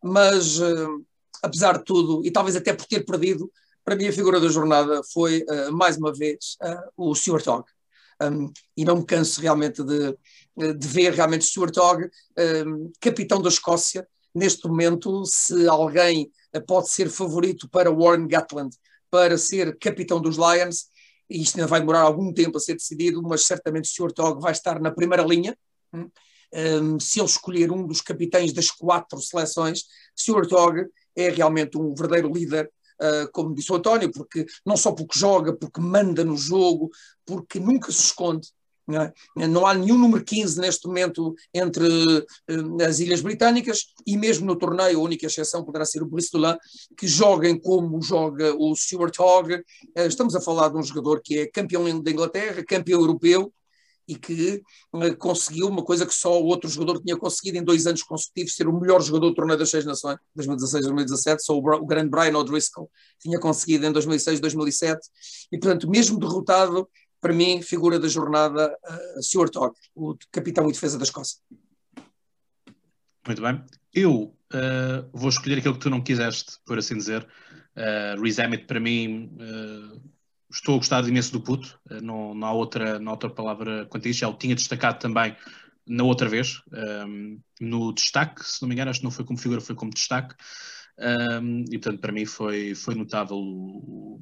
mas eh, apesar de tudo, e talvez até por ter perdido, para mim a figura da jornada foi mais uma vez o Stuart Hogg. Um, e não me canso realmente de, de ver realmente Stuart Hogg, um, capitão da Escócia, neste momento, se alguém pode ser favorito para Warren Gatland para ser capitão dos Lions, e isto ainda vai demorar algum tempo a ser decidido, mas certamente Stuart Hogg vai estar na primeira linha. Um, se ele escolher um dos capitães das quatro seleções, Stuart Hogg é realmente um verdadeiro líder Uh, como disse o António, porque não só porque joga, porque manda no jogo, porque nunca se esconde. Não, é? não há nenhum número 15 neste momento entre uh, as Ilhas Britânicas e mesmo no torneio, a única exceção poderá ser o Bristol, que joguem como joga o Stuart Hogg. Uh, estamos a falar de um jogador que é campeão da Inglaterra, campeão europeu, e que uh, conseguiu uma coisa que só outro jogador tinha conseguido em dois anos consecutivos, ser o melhor jogador do torneio das Seis Nações, 2016-2017, só o, o, grande Brian O'Driscoll tinha conseguido em 2006-2007, e portanto, mesmo derrotado, para mim, figura da jornada, uh, Stuart Hogg, o capitão e defesa da Escócia. Muito bem. Eu uh, vou escolher aquilo que tu não quiseste, por assim dizer. Uh, Reese Emmett, para mim, uh, estou a gostar imenso do puto, não, não, há outra, não há outra palavra quanto a isto, já o tinha destacado também na outra vez, um, no destaque, se não me engano, acho que não foi como figura, foi como destaque, um, e portanto para mim foi, foi notável o,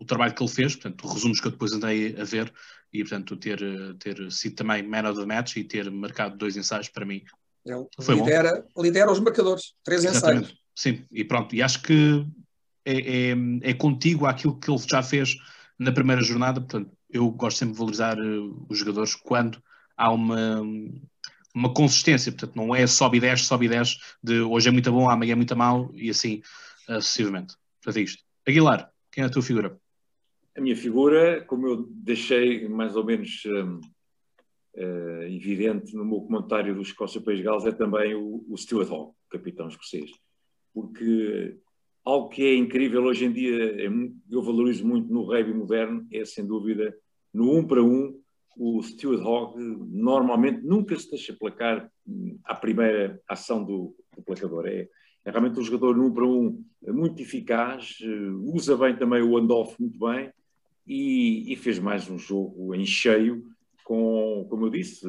o, trabalho que ele fez, portanto resumos que eu depois andei a ver, e portanto ter, ter sido também man of the match e ter marcado dois ensaios para mim ele foi lidera, bom. lidera os marcadores, três Exatamente. ensaios. Sim, e pronto, e acho que é, é, é, contigo aquilo que ele já fez na primeira jornada, portanto, eu gosto sempre de valorizar uh, os jogadores quando há uma, uma consistência, portanto, não é sobe e desce, sobe e desce, de hoje é muito bom, amanhã é muito mal, e assim uh, sucessivamente. Portanto, é isto. Aguilar, quem é a tua figura? A minha figura, como eu deixei mais ou menos um, uh, evidente no meu comentário do Escócia País Gales, é também o, o Stuart Hall, capitão escocês. Porque algo que é incrível hoje em dia, é, eu valorizo muito no rugby moderno, é sem dúvida no um para um, o Stuart Hogg normalmente nunca se deixa placar hum, à primeira ação do, do placador. É, é, realmente um jogador no um para um muito eficaz, eh, usa bem também o handoff muito bem e, e, fez mais um jogo em cheio com, como eu disse,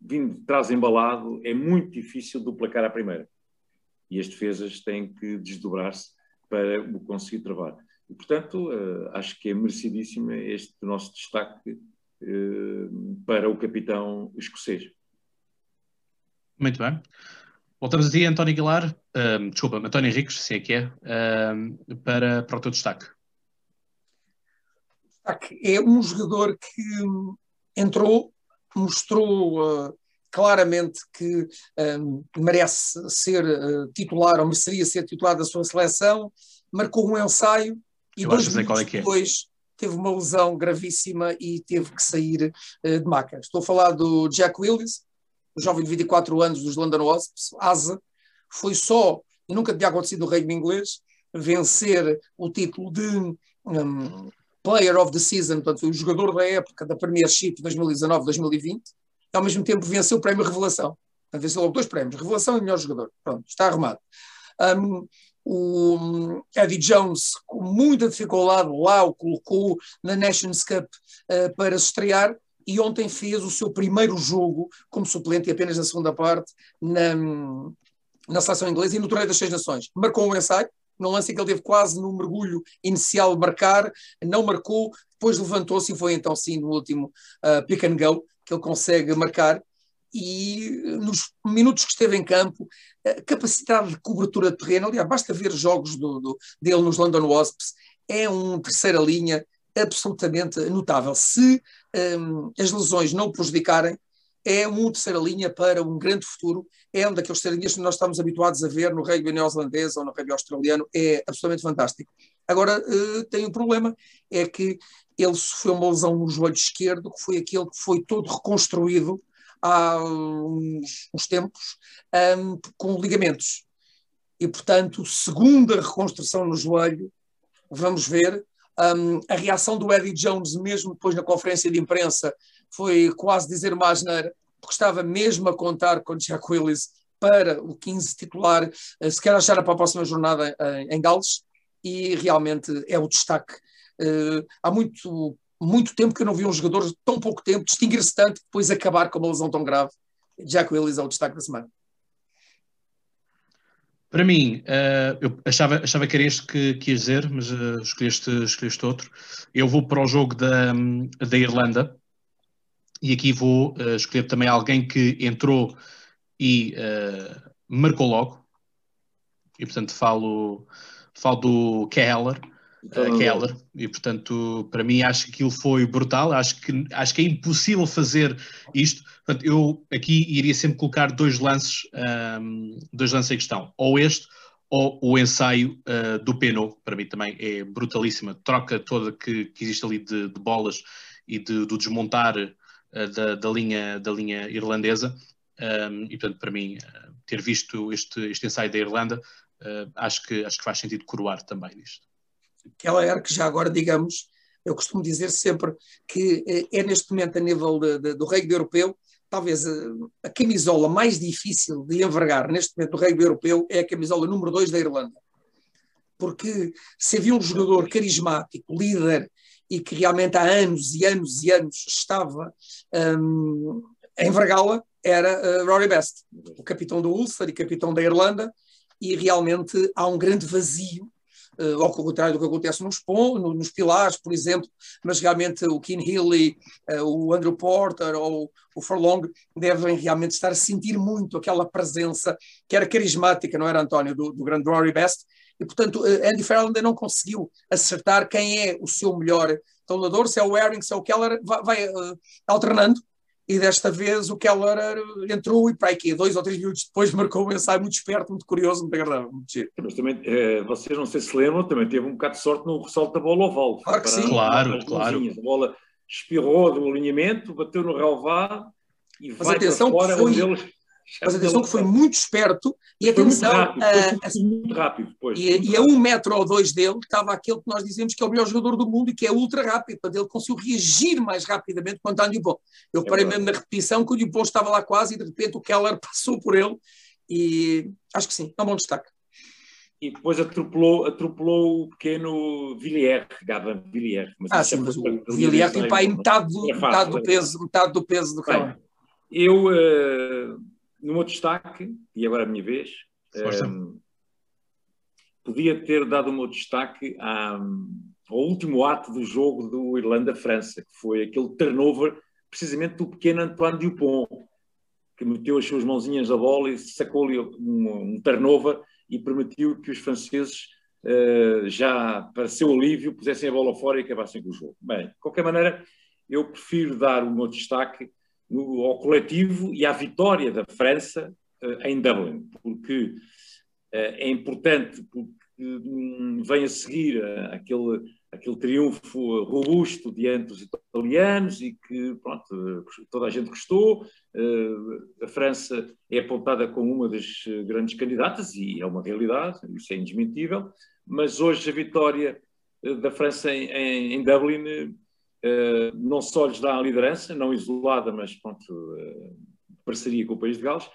vindo de trás embalado, é muito difícil do placar à primeira. E as defesas têm que desdobrar-se para o conseguir travar. E, portanto, uh, acho que é merecidíssimo este nosso destaque uh, para o capitão escocês. Muito bem. Voltamos a ti, António Aguilar, uh, desculpa, António Henriques, se é que é, para, para o teu destaque. É um jogador que entrou, mostrou claramente que um, merece ser uh, titular ou mereceria ser titular da sua seleção, marcou um ensaio e Eu dois minutos é, é. depois teve uma lesão gravíssima e teve que sair uh, de maca. Estou a falar do Jack Willis, o jovem de 24 anos dos London Wasps, asa, foi só, e nunca tinha acontecido no rugby inglês, vencer o título de um, Player of the Season, portanto foi o jogador da época da Premiership 2019-2020, e ao mesmo tempo venceu o prémio Revelação. Portanto, venceu logo dois prémios, Revelação e Melhor Jogador. Pronto, está arrumado. Um, o Eddie Jones, com muita dificuldade, lá o colocou na Nations Cup uh, para se estrear e ontem fez o seu primeiro jogo como suplente, e apenas na segunda parte, na, na seleção inglesa e no Torneio das Seis Nações. Marcou um ensaio, num lance em que ele teve quase no mergulho inicial marcar, não marcou, depois levantou-se e foi então sim no último uh, pick and go, que ele consegue marcar e nos minutos que esteve em campo, a capacidade de cobertura de terreno, aliás, basta ver jogos do, do, dele nos London Wasps, é um terceira linha absolutamente notável. Se um, as lesões não prejudicarem, é um terceira linha para um grande futuro, é um daqueles terceiras linhas que nós estamos habituados a ver no rugby neozelandês ou no rugby australiano, é absolutamente fantástico. Agora, uh, tem um problema, é que ele sofreu uma lesão no joelho esquerdo, que foi aquele que foi todo reconstruído há uns, uns tempos, um, com ligamentos. E, portanto, segunda reconstrução no joelho, vamos ver. Um, a reação do Eddie Jones, mesmo depois na conferência de imprensa, foi quase dizer mais asneira, porque estava mesmo a contar com Jack Willis para o 15 titular, eh, se quer achar para a próxima jornada em Gales, e realmente é o destaque Uh, há muito, muito tempo que eu não vi um jogador, tão pouco tempo, distinguir-se tanto depois acabar com uma lesão tão grave. Jack Willis é o destaque da semana. Para mim, uh, eu achava, achava que era este que, que ia dizer, mas uh, escolheste, escolheste outro. Eu vou para o jogo da, da Irlanda e aqui vou uh, escolher também alguém que entrou e marcou logo. E portanto falo, falo do Keller uh, Keller, e portanto, para mim, acho que aquilo foi brutal. Acho que, acho que é impossível fazer isto. Portanto, eu aqui iria sempre colocar dois lances, um, dois lances em questão, ou este ou o ensaio uh, do Peno, para mim também é brutalíssima. Troca toda que, que existe ali de, de bolas e de, do desmontar uh, da, da, linha, da linha irlandesa. Um, e portanto, para mim, uh, ter visto este, este ensaio da Irlanda, acho, que, acho que faz sentido coroar também nisto. Keller, que já agora, digamos, eu costumo dizer sempre que eh, é neste momento, a nível de, de, do rugby europeu, talvez a, eh, a, camisola mais difícil de envergar neste momento do rugby europeu é a camisola número 2 da Irlanda. Porque se havia um jogador carismático, líder, e que realmente há anos e anos e anos estava um, a envergá-la, era uh, Rory Best, o capitão do Ulster e capitão da Irlanda, e realmente há um grande vazio uh, ao contrário do que acontece nos, nos pilares, por exemplo, mas realmente o Keane Healy, uh, o Andrew Porter ou o Forlong devem realmente estar a sentir muito aquela presença que era carismática, não era, António, do, do grande Rory Best, e portanto uh, Andy Farrell ainda não conseguiu acertar quem é o seu melhor tabulador, se é o Waring, se é o Keller, vai, vai alternando, e desta vez o Keller entrou e para aqui, dois ou três minutos depois, marcou um ensaio muito esperto, muito curioso, muito agradável, muito giro. Mas também, eh, vocês não sei se lembram, também teve um bocado de sorte no ressalto da bola oval. Claro que sim. Claro, claro. A bola espirrou do alinhamento, bateu no relvado e Mas vai atenção para fora que foi- onde eles... Mas atenção que foi muito esperto e Foi muito atenção, rápido, a- foi muito rápido. E, muito e a um metro ou dois dele estava aquele que nós dizemos que é o melhor jogador do mundo e que é ultra rápido. Portanto, ele conseguiu reagir mais rapidamente quanto a Dupont. Eu É parei mesmo na repetição que o Dupont estava lá quase e de repente o Keller passou por ele. E acho que sim, é um bom destaque. E depois atropelou, atropelou o pequeno Villiers, Gavan Villiers. Mas Ah, isso sim, é mas para- o para- Villiers para- tem para aí metade do, É fácil, metade do é peso, metade do peso do Keller. Bem, eu, eh, no meu destaque, e agora é a minha vez, Força. eh, podia ter dado o meu destaque à- ao último ato do jogo do Irlanda-França, que foi aquele turnover, precisamente do pequeno Antoine Dupont, que meteu as suas mãozinhas na bola e sacou-lhe um, um turnover e permitiu que os franceses, eh, já para seu alívio, pusessem a bola fora e acabassem com o jogo. Bem, de qualquer maneira, eu prefiro dar o meu destaque no- ao coletivo e à vitória da França eh, em Dublin, porque eh, é importante, porque hum, vem a seguir eh, aquele, aquele triunfo robusto diante dos italianos e que pronto, toda a gente gostou. A França é apontada como uma das grandes candidatas e é uma realidade, isso é indesmentível, mas hoje a vitória da França em, em- Dublin não só lhes dá a liderança, não isolada, mas pronto, eh, parceria com o país de Gales,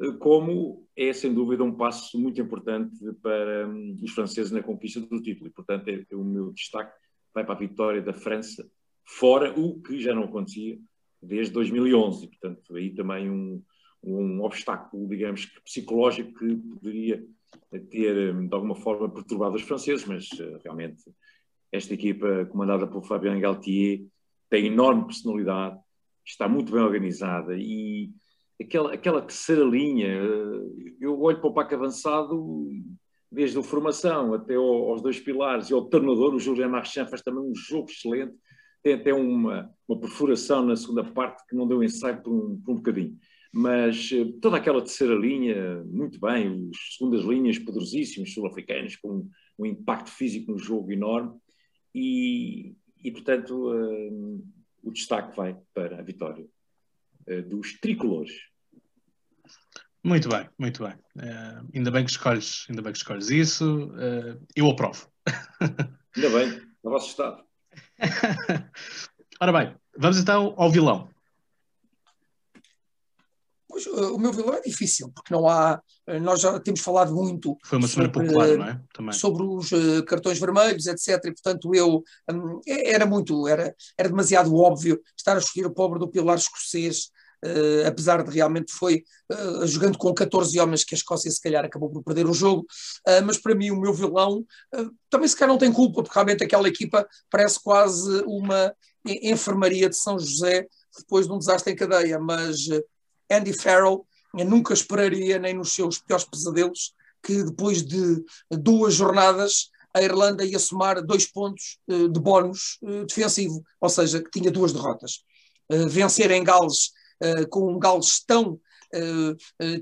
eh, como é sem dúvida um passo muito importante para hum, os franceses na conquista do título. E, portanto, é, é o meu destaque vai para a vitória da França fora, o que já não acontecia desde 2011. E, portanto, aí também um, um obstáculo, digamos, psicológico que poderia ter, hum, de alguma forma, perturbado os franceses, mas eh, realmente esta equipa, comandada por Fabien Galtier, tem enorme personalidade, está muito bem organizada e aquela, aquela terceira linha, eh, eu olho para o Paco avançado desde a formação até ao- aos dois pilares e ao treinador, o Julian Marchand faz também um jogo excelente, tem até uma, uma perfuração na segunda parte que não deu ensaio por um, por um bocadinho. Mas eh, toda aquela terceira linha, muito bem, os segundas linhas poderosíssimos, sul-africanos, com um impacto físico no jogo enorme e, e portanto, eh, o destaque vai para a vitória eh, dos tricolores. Muito bem, muito bem. Eh, ainda bem que escolhes, ainda bem que escolhes isso. Eh, eu aprovo. Ainda bem, no vosso estado. Ora bem, vamos então ao vilão. Pois, eh, o meu vilão é difícil, porque não há. eh, Nós já temos falado muito Foi uma semana Sobre- popular, não é? Também. sobre os eh, cartões vermelhos, etc. E, portanto, eu hum, era muito, era, era demasiado óbvio estar a escolher o pobre do pilar escocês, eh, apesar de realmente foi eh, jogando com 14 homens que a Escócia se calhar acabou por perder o jogo, Ah, mas para mim o meu vilão também se calhar não tem culpa, porque realmente aquela equipa parece quase uma en- enfermaria de São José depois de um desastre em cadeia, mas eh, Andy Farrell nunca esperaria, nem nos seus piores pesadelos, que depois de duas jornadas a Irlanda ia somar dois pontos eh, de bónus eh, defensivo, ou seja, que tinha duas derrotas. Eh, vencer em Gales com um Gales tão,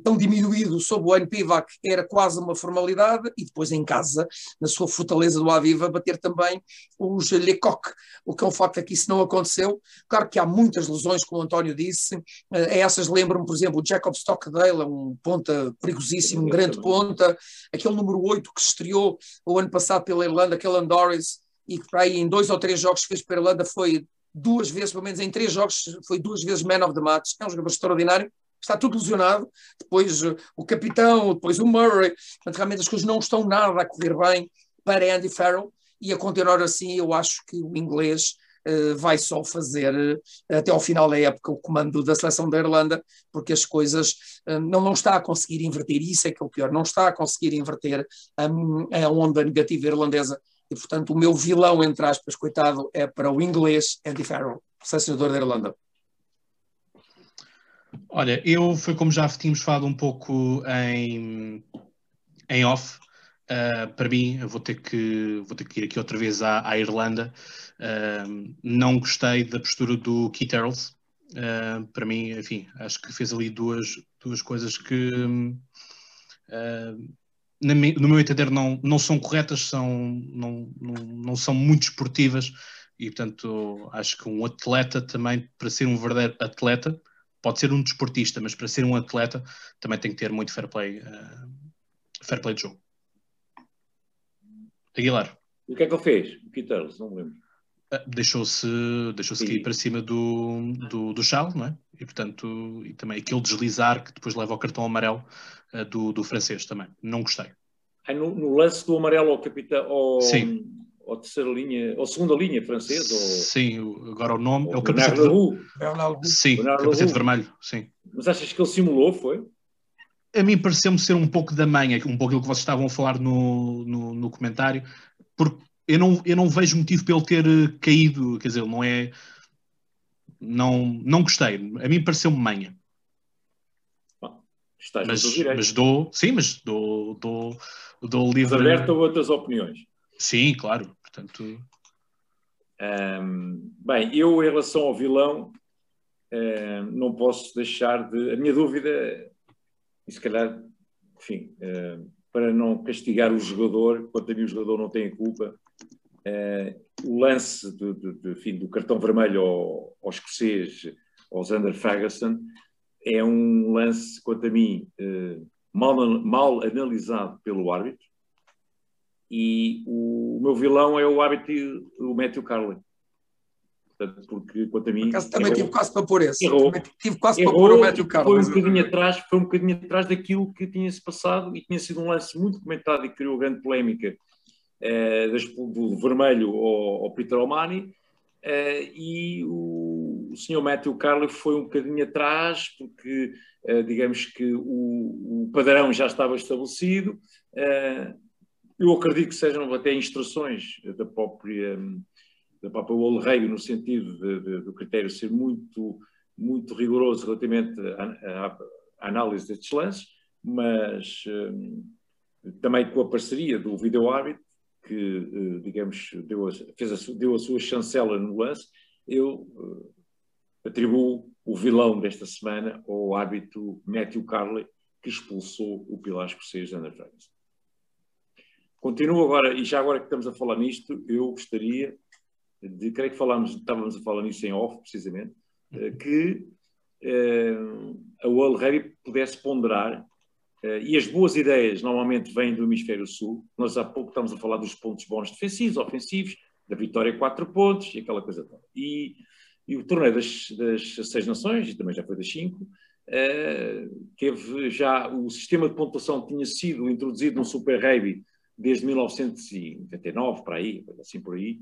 tão diminuído sob o NPVAC era quase uma formalidade, e depois em casa, na sua fortaleza do Aviva, bater também os Lecoq, o que é um facto é que isso não aconteceu. Claro que há muitas lesões, como o António disse, eh, essas lembram-me, por exemplo, o Jacob Stockdale, é um ponta perigosíssimo, um grande ponta, aquele número 8 que se estreou o ano passado pela Irlanda, Kellan Doris, e que para aí em dois ou três jogos que fez para a Irlanda foi duas vezes, pelo menos em três jogos, foi duas vezes man of the match. É um jogador extraordinário, está tudo lesionado. Depois uh, o capitão, depois o Murray. Portanto, realmente as coisas não estão nada a correr bem para Andy Farrell. E a continuar assim, eu acho que o inglês uh, vai só fazer uh, até ao final da época o comando da seleção da Irlanda, porque as coisas uh, não, não está a conseguir inverter. Isso é que é o pior, não está a conseguir inverter a onda negativa irlandesa e, portanto, o meu vilão, entre aspas, coitado, é para o inglês Andy Farrell, selecionador da Irlanda. Olha, eu foi como já tínhamos falado um pouco em, em off. Uh, para mim, eu vou ter que, vou ter que ir aqui outra vez à, à Irlanda. Uh, não gostei da postura do Keith Earls. Uh, para mim, enfim, acho que fez ali duas, duas coisas que, no meu entender, não, não são corretas, são, não, não, não são muito esportivas e, portanto, acho que um atleta também, para ser um verdadeiro atleta, pode ser um desportista, mas para ser um atleta também tem que ter muito fair play, uh, fair play de jogo. Aguilar. O que é que ele fez? O Keith não me lembro. Ah, deixou-se deixou cair para cima do, do, do Charles, não é? E portanto, e também aquele deslizar que depois leva ao cartão amarelo uh, do, do francês também. Não gostei. no, no, lance do amarelo ao capitão, ao, Sim. Ao terceira linha, ou segunda linha francês? Ou... Sim, agora o nome é o capacete. Ver... Sim, Bernard capacete vermelho, sim. Mas achas que ele simulou, foi? A mim pareceu-me ser um pouco da manha, um pouco aquilo que vocês estavam a falar no, no, no comentário, porque eu não, eu não vejo motivo para ele ter eh, caído, quer dizer, não é. Não, não gostei. A mim pareceu-me manha. Estás mas, mas dou, sim, mas dou, dou, dou livre. aberto a outras opiniões. Sim, claro. Portanto. Um, bem, eu em relação ao vilão um, não posso deixar de. A minha dúvida, e se calhar, enfim, um, para não castigar o jogador, quanto a mim o jogador não tem a culpa, o lance do, do, do, fim, do cartão vermelho ao, ao escocês, ao Zander Ferguson, é um lance, quanto a mim, mal, mal analisado pelo árbitro. E o, meu vilão é o árbitro, o Matthew Carlin. Portanto, porque, quanto a mim. Por também errou, tive quase para pôr esse. Errou, tive quase errou, para pôr o Matthew Carlin. Foi um, bocadinho atrás, foi um bocadinho atrás daquilo que tinha-se passado e tinha sido um lance muito comentado e criou grande polémica eh, do vermelho ao, ao Peter Omani, eh, e o, o senhor Matthew Carley foi um bocadinho atrás, porque eh, digamos que o, o, padrão já estava estabelecido. Eu acredito que sejam até instruções da própria da própria Olreio no sentido de, de, do critério ser muito muito rigoroso relativamente à, análise destes lances, mas também com a parceria do vídeo árbitro que, eh, digamos, deu a, fez a, deu a sua chancela no lance, eu uh, atribuo o vilão desta semana ao árbitro Matthew Carley, que expulsou o pilar escocês André Ferguson. Continuo agora, e já agora que estamos a falar nisto, eu gostaria de, creio que falámos, estávamos a falar nisso em off, precisamente, uh, que uh, a World Rugby pudesse ponderar Uh, e as boas ideias normalmente vêm do hemisfério sul. Nós há pouco estamos a falar dos pontos bons defensivos, ofensivos, da vitória quatro pontos e aquela coisa toda. E, e o torneio das, das, seis nações, e também já foi das cinco, uh, teve já o sistema de pontuação tinha sido introduzido no Super Rugby desde 1999, para aí, assim por aí.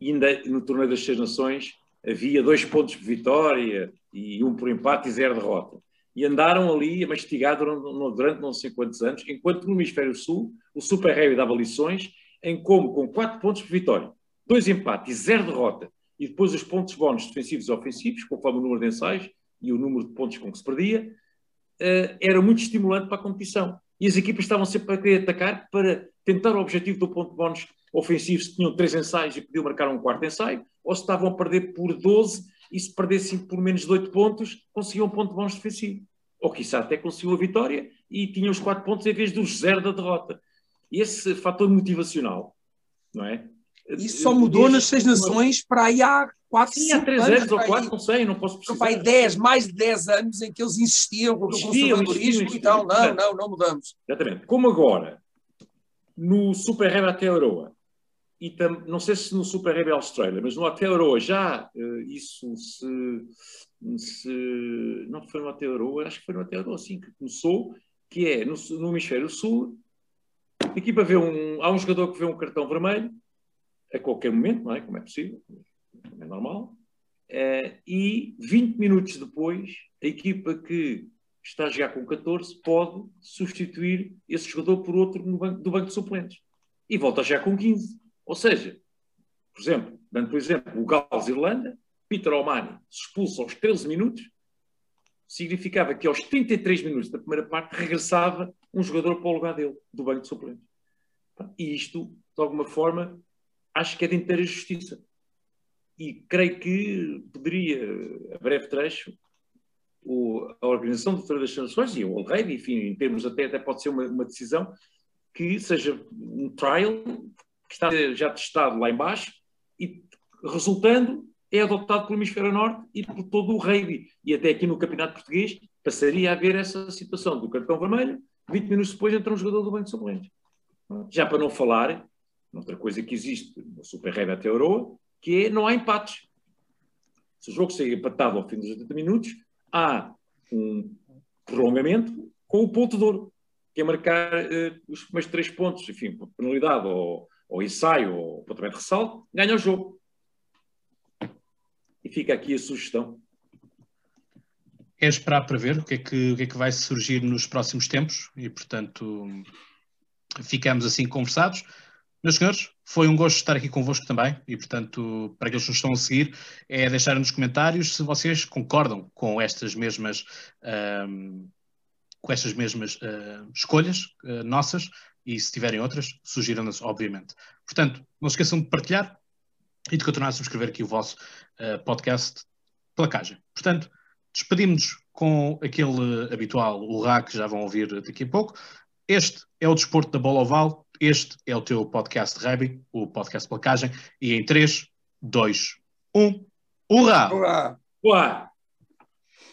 E ainda no torneio das seis nações havia dois pontos por vitória e um por empate e zero derrota e andaram ali a mastigar durante, durante não sei quantos anos, enquanto no Hemisfério Sul o Super Rugby dava lições em como, com 4 pontos por vitória, 2 empates e 0 derrota, e depois os pontos bónus defensivos e ofensivos, conforme o número de ensaios e o número de pontos com que se perdia, uh, era muito estimulante para a competição. E as equipas estavam sempre a querer atacar para tentar o objetivo do ponto bónus ofensivo, se tinham 3 ensaios e podiam marcar um quarto ensaio, ou se estavam a perder por 12 e se perdessem por menos de 8 pontos, conseguiam um ponto bónus defensivo ou quiçá até conseguiu a vitória e tinha os quatro pontos em vez dos zero da derrota. Esse fator motivacional, não é? Isso só mudou nas seis nações para aí há quatro, Sim, há três anos, anos ou quatro, não sei, não posso precisar. Para aí dez, mais de dez anos em que eles insistiam com o conservadorismo e tal. Não, não, não mudamos. Exatamente. Como agora, no Super Rugby Aotearoa, e tam, não sei se no Super Rugby Austrália, mas no Aotearoa já uh, isso se se, não foi no Ateuro, acho que foi no Ateuro assim que começou, que é no, no hemisfério sul, a equipa vê um, há um jogador que vê um cartão vermelho a qualquer momento, não é? Como é possível, é normal, é, e 20 minutos depois, a equipa que está a jogar com 14 pode substituir esse jogador por outro banco, do banco de suplentes e volta a jogar com 15. Ou seja, por exemplo, dando por exemplo o Gales-Irlanda, Peter Omani se expulsa aos 13 minutos, significava que aos 33 minutos da primeira parte regressava um jogador para o lugar dele, do banco de suplentes. E isto, de alguma forma, acho que é de inteira justiça. e creio que poderia, a breve trecho, o, a Organização do Feira das Nações e o Rei, enfim, em termos até, até pode ser uma, uma, decisão que seja um trial que está já testado lá embaixo e resultando é adotado pelo Hemisfério Norte e por todo o rugby. E até aqui no Campeonato Português passaria a haver essa situação do cartão vermelho, 20 minutos depois entra um jogador do Banco de Lourenço. Já para não falar, outra coisa que existe no Super Rugby até Euroa, que é não há empates. Se o jogo sair empatado ao fim dos 80 minutos, há um prolongamento com o ponto de ouro, que é marcar uh, os primeiros três pontos, enfim, por penalidade ou, ou ensaio ou pontamento de ressalto, ganha o jogo. E fica aqui a sugestão. É esperar para ver o que é que, o que, é que vai surgir nos próximos tempos e, portanto, ficamos assim conversados. Meus senhores, foi um gosto estar aqui convosco também e, portanto, para aqueles que nos estão a seguir, é deixar nos comentários se vocês concordam com estas mesmas, um, com estas mesmas uh, escolhas uh, nossas e se tiverem outras, sugiram-nas, obviamente. Portanto, não se esqueçam de partilhar e de continuar a subscrever aqui o vosso uh, podcast Placagem. Portanto, despedimos-nos com aquele habitual urrá que já vão ouvir daqui a pouco. Este é o Desporto da Bola Oval. Este é o teu podcast Rugby, o podcast Placagem. E em 3, 2, 1, hurra! Hurra! Uá!